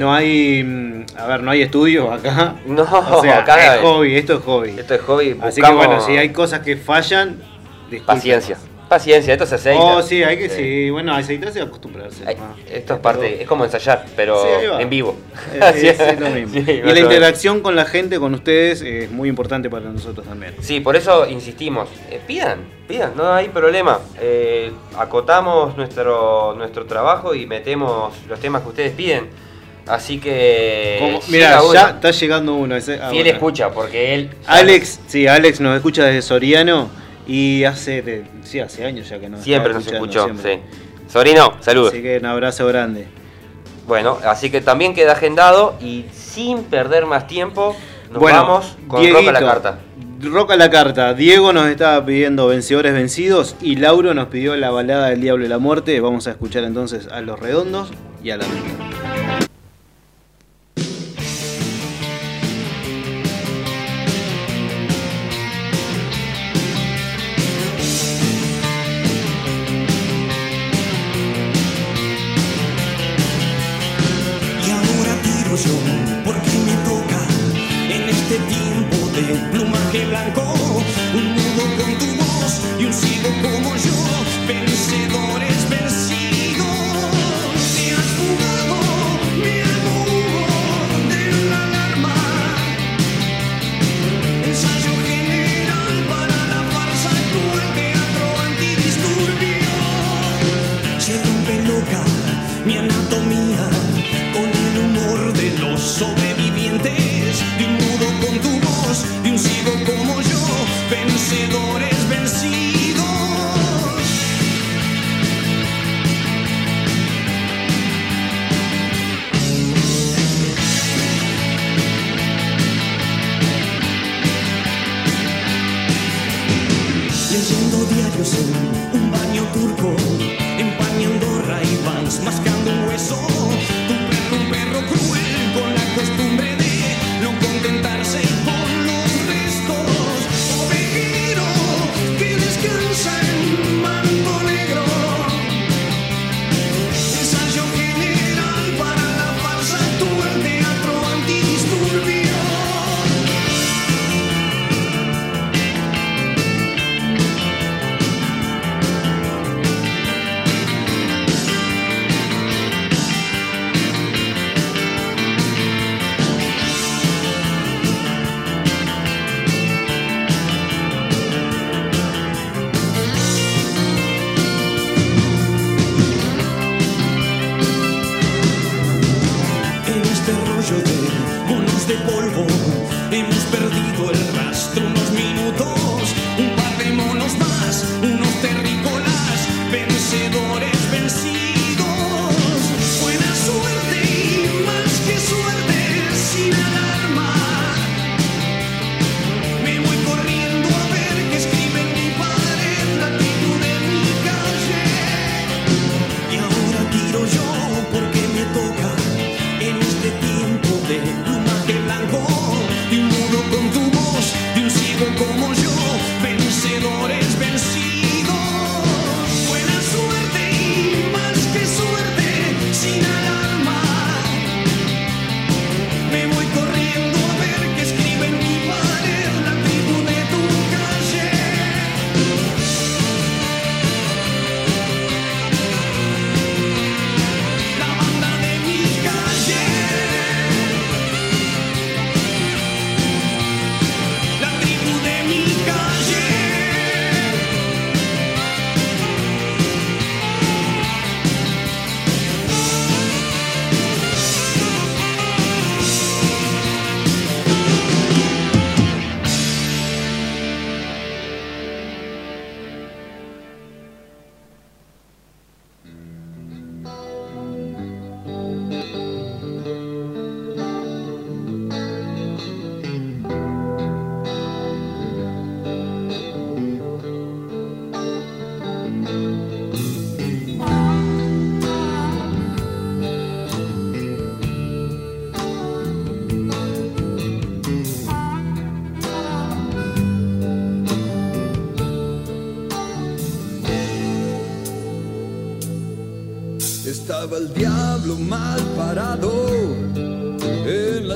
No hay, mm, a ver, no hay estudios acá. [LAUGHS] No, o sea, acá es hobby, esto es hobby. Esto es hobby. Así que bueno, si hay cosas que fallan, paciencia. Paciencia, esto se aceita. Oh, sí, hay que, sí, bueno, aceitarse y acostumbrarse. esto es parte, es como ensayar, pero en vivo. [LAUGHS] es, lo mismo. y la interacción con la gente, con ustedes, es muy importante para nosotros también. Sí, por eso insistimos, eh, pidan, pidan, no hay problema. Eh, acotamos nuestro, nuestro trabajo y metemos los temas que ustedes piden. Así que. mira, ya está llegando uno. Ese, ah, él escucha, porque él. Alex, sí, Alex nos escucha desde Soriano. Y hace, sí, hace años ya que no Siempre nos escuchó, sí. Sobrino, saludos. Así que un abrazo grande. Bueno, así que también queda agendado y sin perder más tiempo, nos vamos con Roca la carta. Roca la carta. Diego nos estaba pidiendo Vencedores Vencidos y Lauro nos pidió la balada del Diablo y la Muerte. Vamos a escuchar entonces a Los Redondos y a la estaba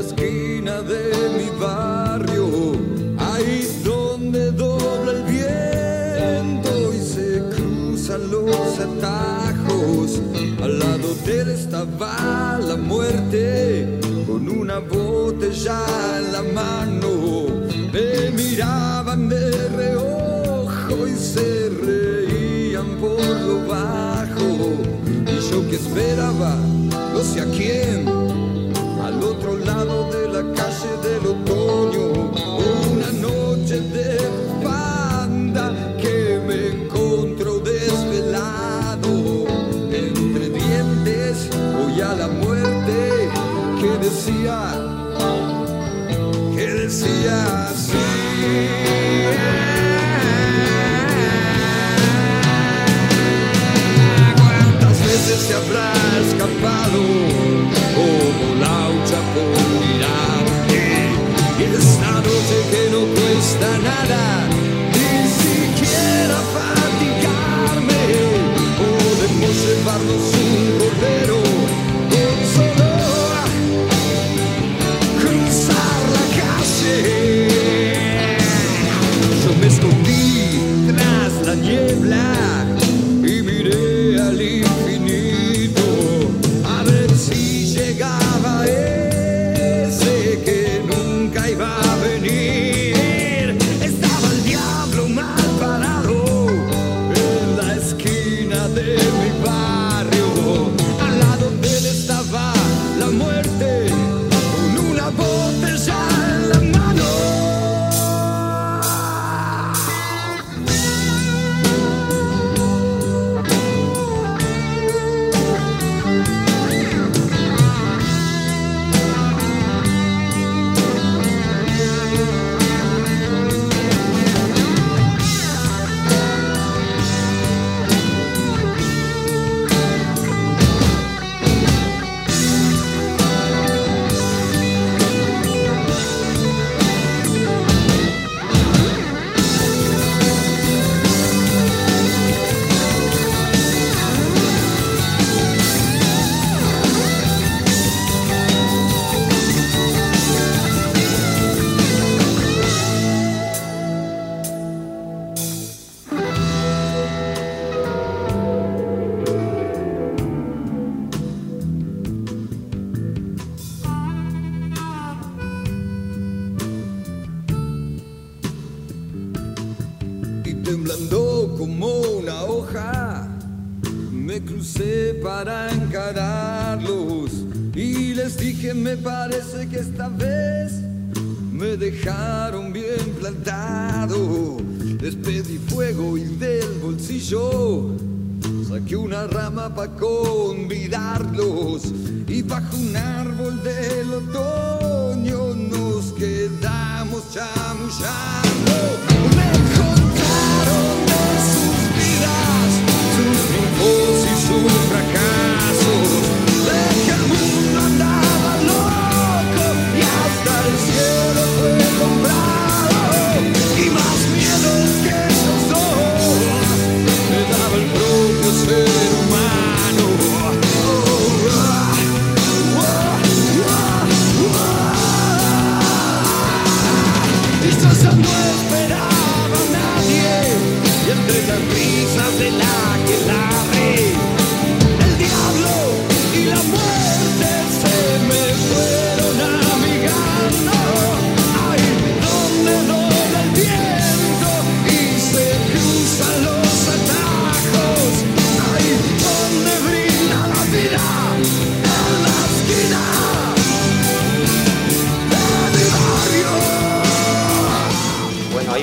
la esquina de mi barrio, ahí donde dobla el viento y se cruzan los atajos. Al lado de él estaba la muerte con una botella en la mano. Me miraban de reojo y se reían por lo bajo. Y yo que esperaba, no sé a quién, una noche de banda que me encontró desvelado. Entre dientes voy a la muerte que decía, que decía esta vez me dejaron bien plantado. Les pedí fuego y del bolsillo saqué una rama para convidarlos. Y bajo un árbol del otoño nos quedamos chamullando. Me contaron de sus vidas sus triunfos y sus fracasos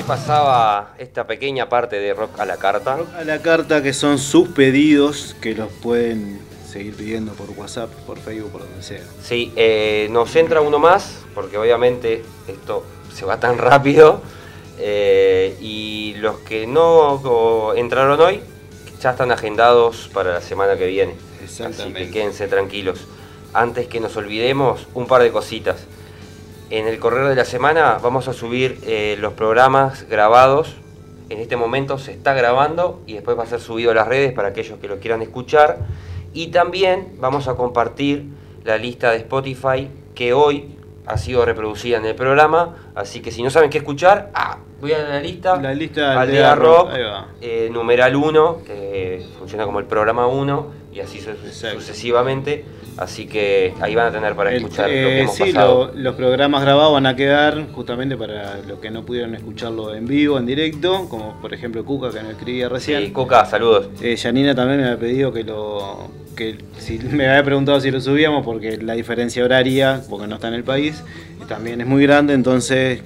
pasaba esta pequeña parte de rock a la carta. A la carta que son sus pedidos, que los pueden seguir pidiendo por WhatsApp, por Facebook, por donde sea. Sí, eh, nos entra uno más, porque obviamente esto se va tan rápido. eh, y los que no entraron hoy ya están agendados para la semana que viene. Así que quédense tranquilos. Antes que nos olvidemos, un par de cositas. En el correo de la semana vamos a subir eh, los programas grabados. En este momento se está grabando y después va a ser subido a las redes para aquellos que lo quieran escuchar. Y también vamos a compartir la lista de Spotify que hoy ha sido reproducida en el programa. Así que si no saben qué escuchar, ah, voy a la lista. La lista Aldea Rock, eh, numeral 1, que funciona como el programa 1, y así sucesivamente. Así que ahí van a tener para escuchar lo que eh, hemos sí, los programas grabados van a quedar justamente para los que no pudieron escucharlo en vivo, en directo, como por ejemplo Cuca que nos escribía recién. Sí, Cuca, saludos. Eh, Janina también me había pedido que lo que si [LAUGHS] me había preguntado si lo subíamos porque la diferencia horaria, porque no está en el país, también es muy grande, entonces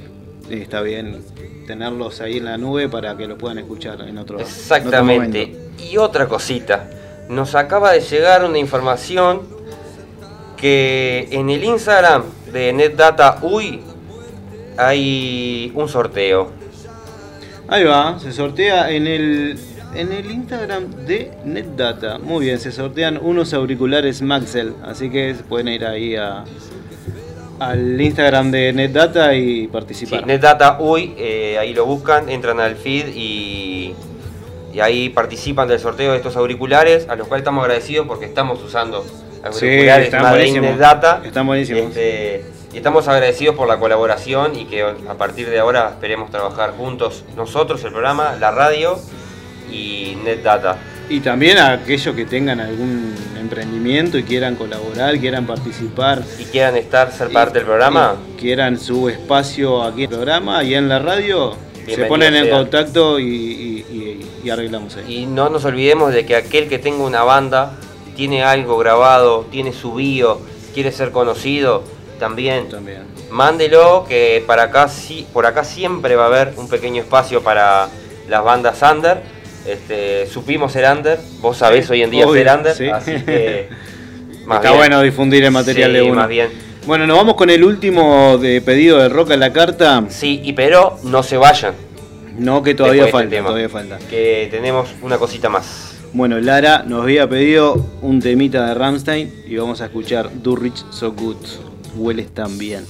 eh, está bien tenerlos ahí en la nube para que lo puedan escuchar en otro Exactamente. y otra cosita, nos acaba de llegar una información que en el Instagram de NetData UI hay un sorteo. Ahí va, se sortea en el, en el Instagram de NetData. Muy bien, se sortean unos auriculares Maxell, así que pueden ir ahí a, al Instagram de NetData y participar. Sí, NetData UI, eh, ahí lo buscan, entran al feed y, y ahí participan del sorteo de estos auriculares, a los cuales estamos agradecidos porque estamos usando sí, están buenísimos. Data. Están buenísimos. Este, y estamos agradecidos por la colaboración y que a partir de ahora esperemos trabajar juntos nosotros, el programa, la radio y NetData. Y también a aquellos que tengan algún emprendimiento y quieran colaborar, quieran participar. Y quieran estar, ser parte del programa. Quieran su espacio aquí en el programa y en la radio. se ponen en contacto y, y arreglamos ahí. Y no nos olvidemos de que aquel que tenga una banda tiene algo grabado, tiene su bio, quiere ser conocido, también, también. mándelo que para acá sí, por acá siempre va a haber un pequeño espacio para las bandas under. Este, supimos ser under, vos sabés hoy en día ser under, así que [LAUGHS] está bueno difundir el material de uno. Más bien. Bueno, nos vamos con el último de pedido de Roca en la carta. Sí, y pero no se vayan. No, que todavía este falta, todavía falta. Que tenemos una cosita más. Bueno, Lara nos había pedido un temita de Ramstein y vamos a escuchar Do Rich So Good. Hueles tan bien.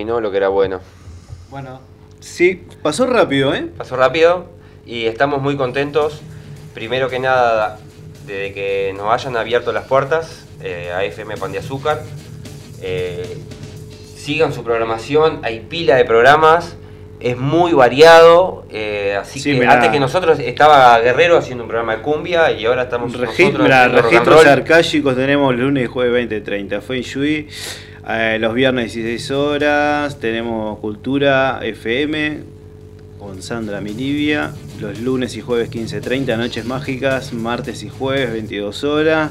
Terminó lo que era bueno. Bueno, sí, pasó rápido, ¿eh? Pasó rápido y estamos muy contentos. Primero que nada, de que nos hayan abierto las puertas eh, a FM Pan de Azúcar. Eh, sigan su programación, hay pila de programas, es muy variado. Eh, así que antes que nosotros estaba Guerrero haciendo un programa de cumbia y ahora estamos Regi nosotros registros arcáicos tenemos lunes y jueves 20.30. Fue en Shui. los viernes 16 horas tenemos Cultura FM con Sandra Milivia. Los lunes y jueves 15.30, Noches Mágicas. Martes y jueves 22 horas.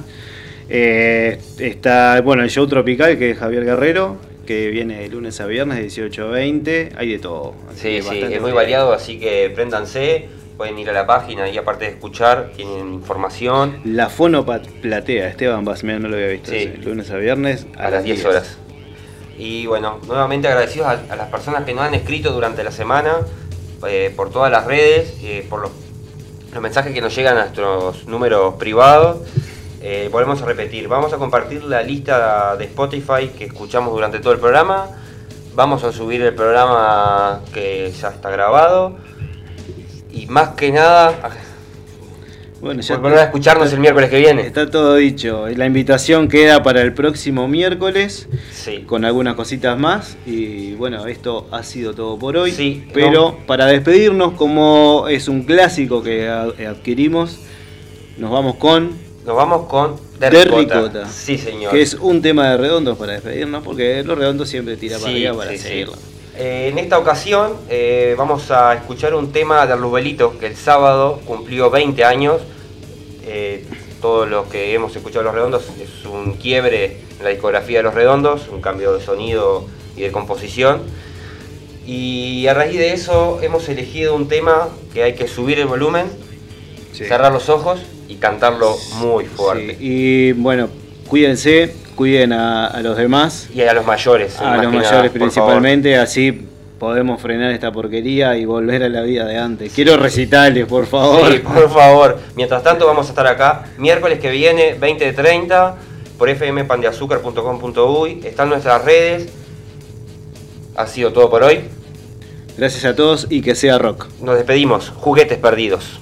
Eh, está, bueno, el show tropical que es Javier Guerrero, que viene de lunes a viernes, 18 a 20. Hay de todo. Sí, sí, es muy variado, así que préndanse. Pueden ir a la página y aparte de escuchar, tienen información. La Fono Platea, Esteban Basmea, no lo había visto. Sí. Lunes a viernes a, las 10 horas. Y bueno, nuevamente agradecidos a, las personas que nos han escrito durante la semana, eh, por todas las redes, eh, por los, los mensajes que nos llegan a nuestros números privados. Eh, volvemos a repetir, vamos a compartir la lista de Spotify que escuchamos durante todo el programa. Vamos a subir el programa que ya está grabado. Y más que nada, bueno, ya volver a escucharnos el miércoles que viene. Está todo dicho. La invitación queda para el próximo miércoles. Con algunas cositas más. Y bueno, esto ha sido todo por hoy. Sí, pero para despedirnos, como es un clásico que adquirimos, nos vamos con nos vamos con Derricota. Sí, señor. Que es un tema de redondos para despedirnos, porque los redondos siempre tira para arriba para seguirlo. Eh, en esta ocasión eh, vamos a escuchar un tema de Arlubelito, que el sábado cumplió 20 años. Eh, todo lo que hemos escuchado de los redondos es un quiebre en la discografía de los redondos, un cambio de sonido y de composición. Y a raíz de eso hemos elegido un tema que hay que subir el volumen, cerrar los ojos y cantarlo muy fuerte. Y bueno, cuídense, cuiden a, los demás. Y a los mayores. A los mayores principalmente, así podemos frenar esta porquería y volver a la vida de antes. Quiero recitales, por favor. Sí, por favor. Mientras tanto vamos a estar acá miércoles que viene, 20 30, por fmpandeazúcar.com.uy. Están nuestras redes. Ha sido todo por hoy. Gracias a todos y que sea rock. Nos despedimos. Juguetes perdidos.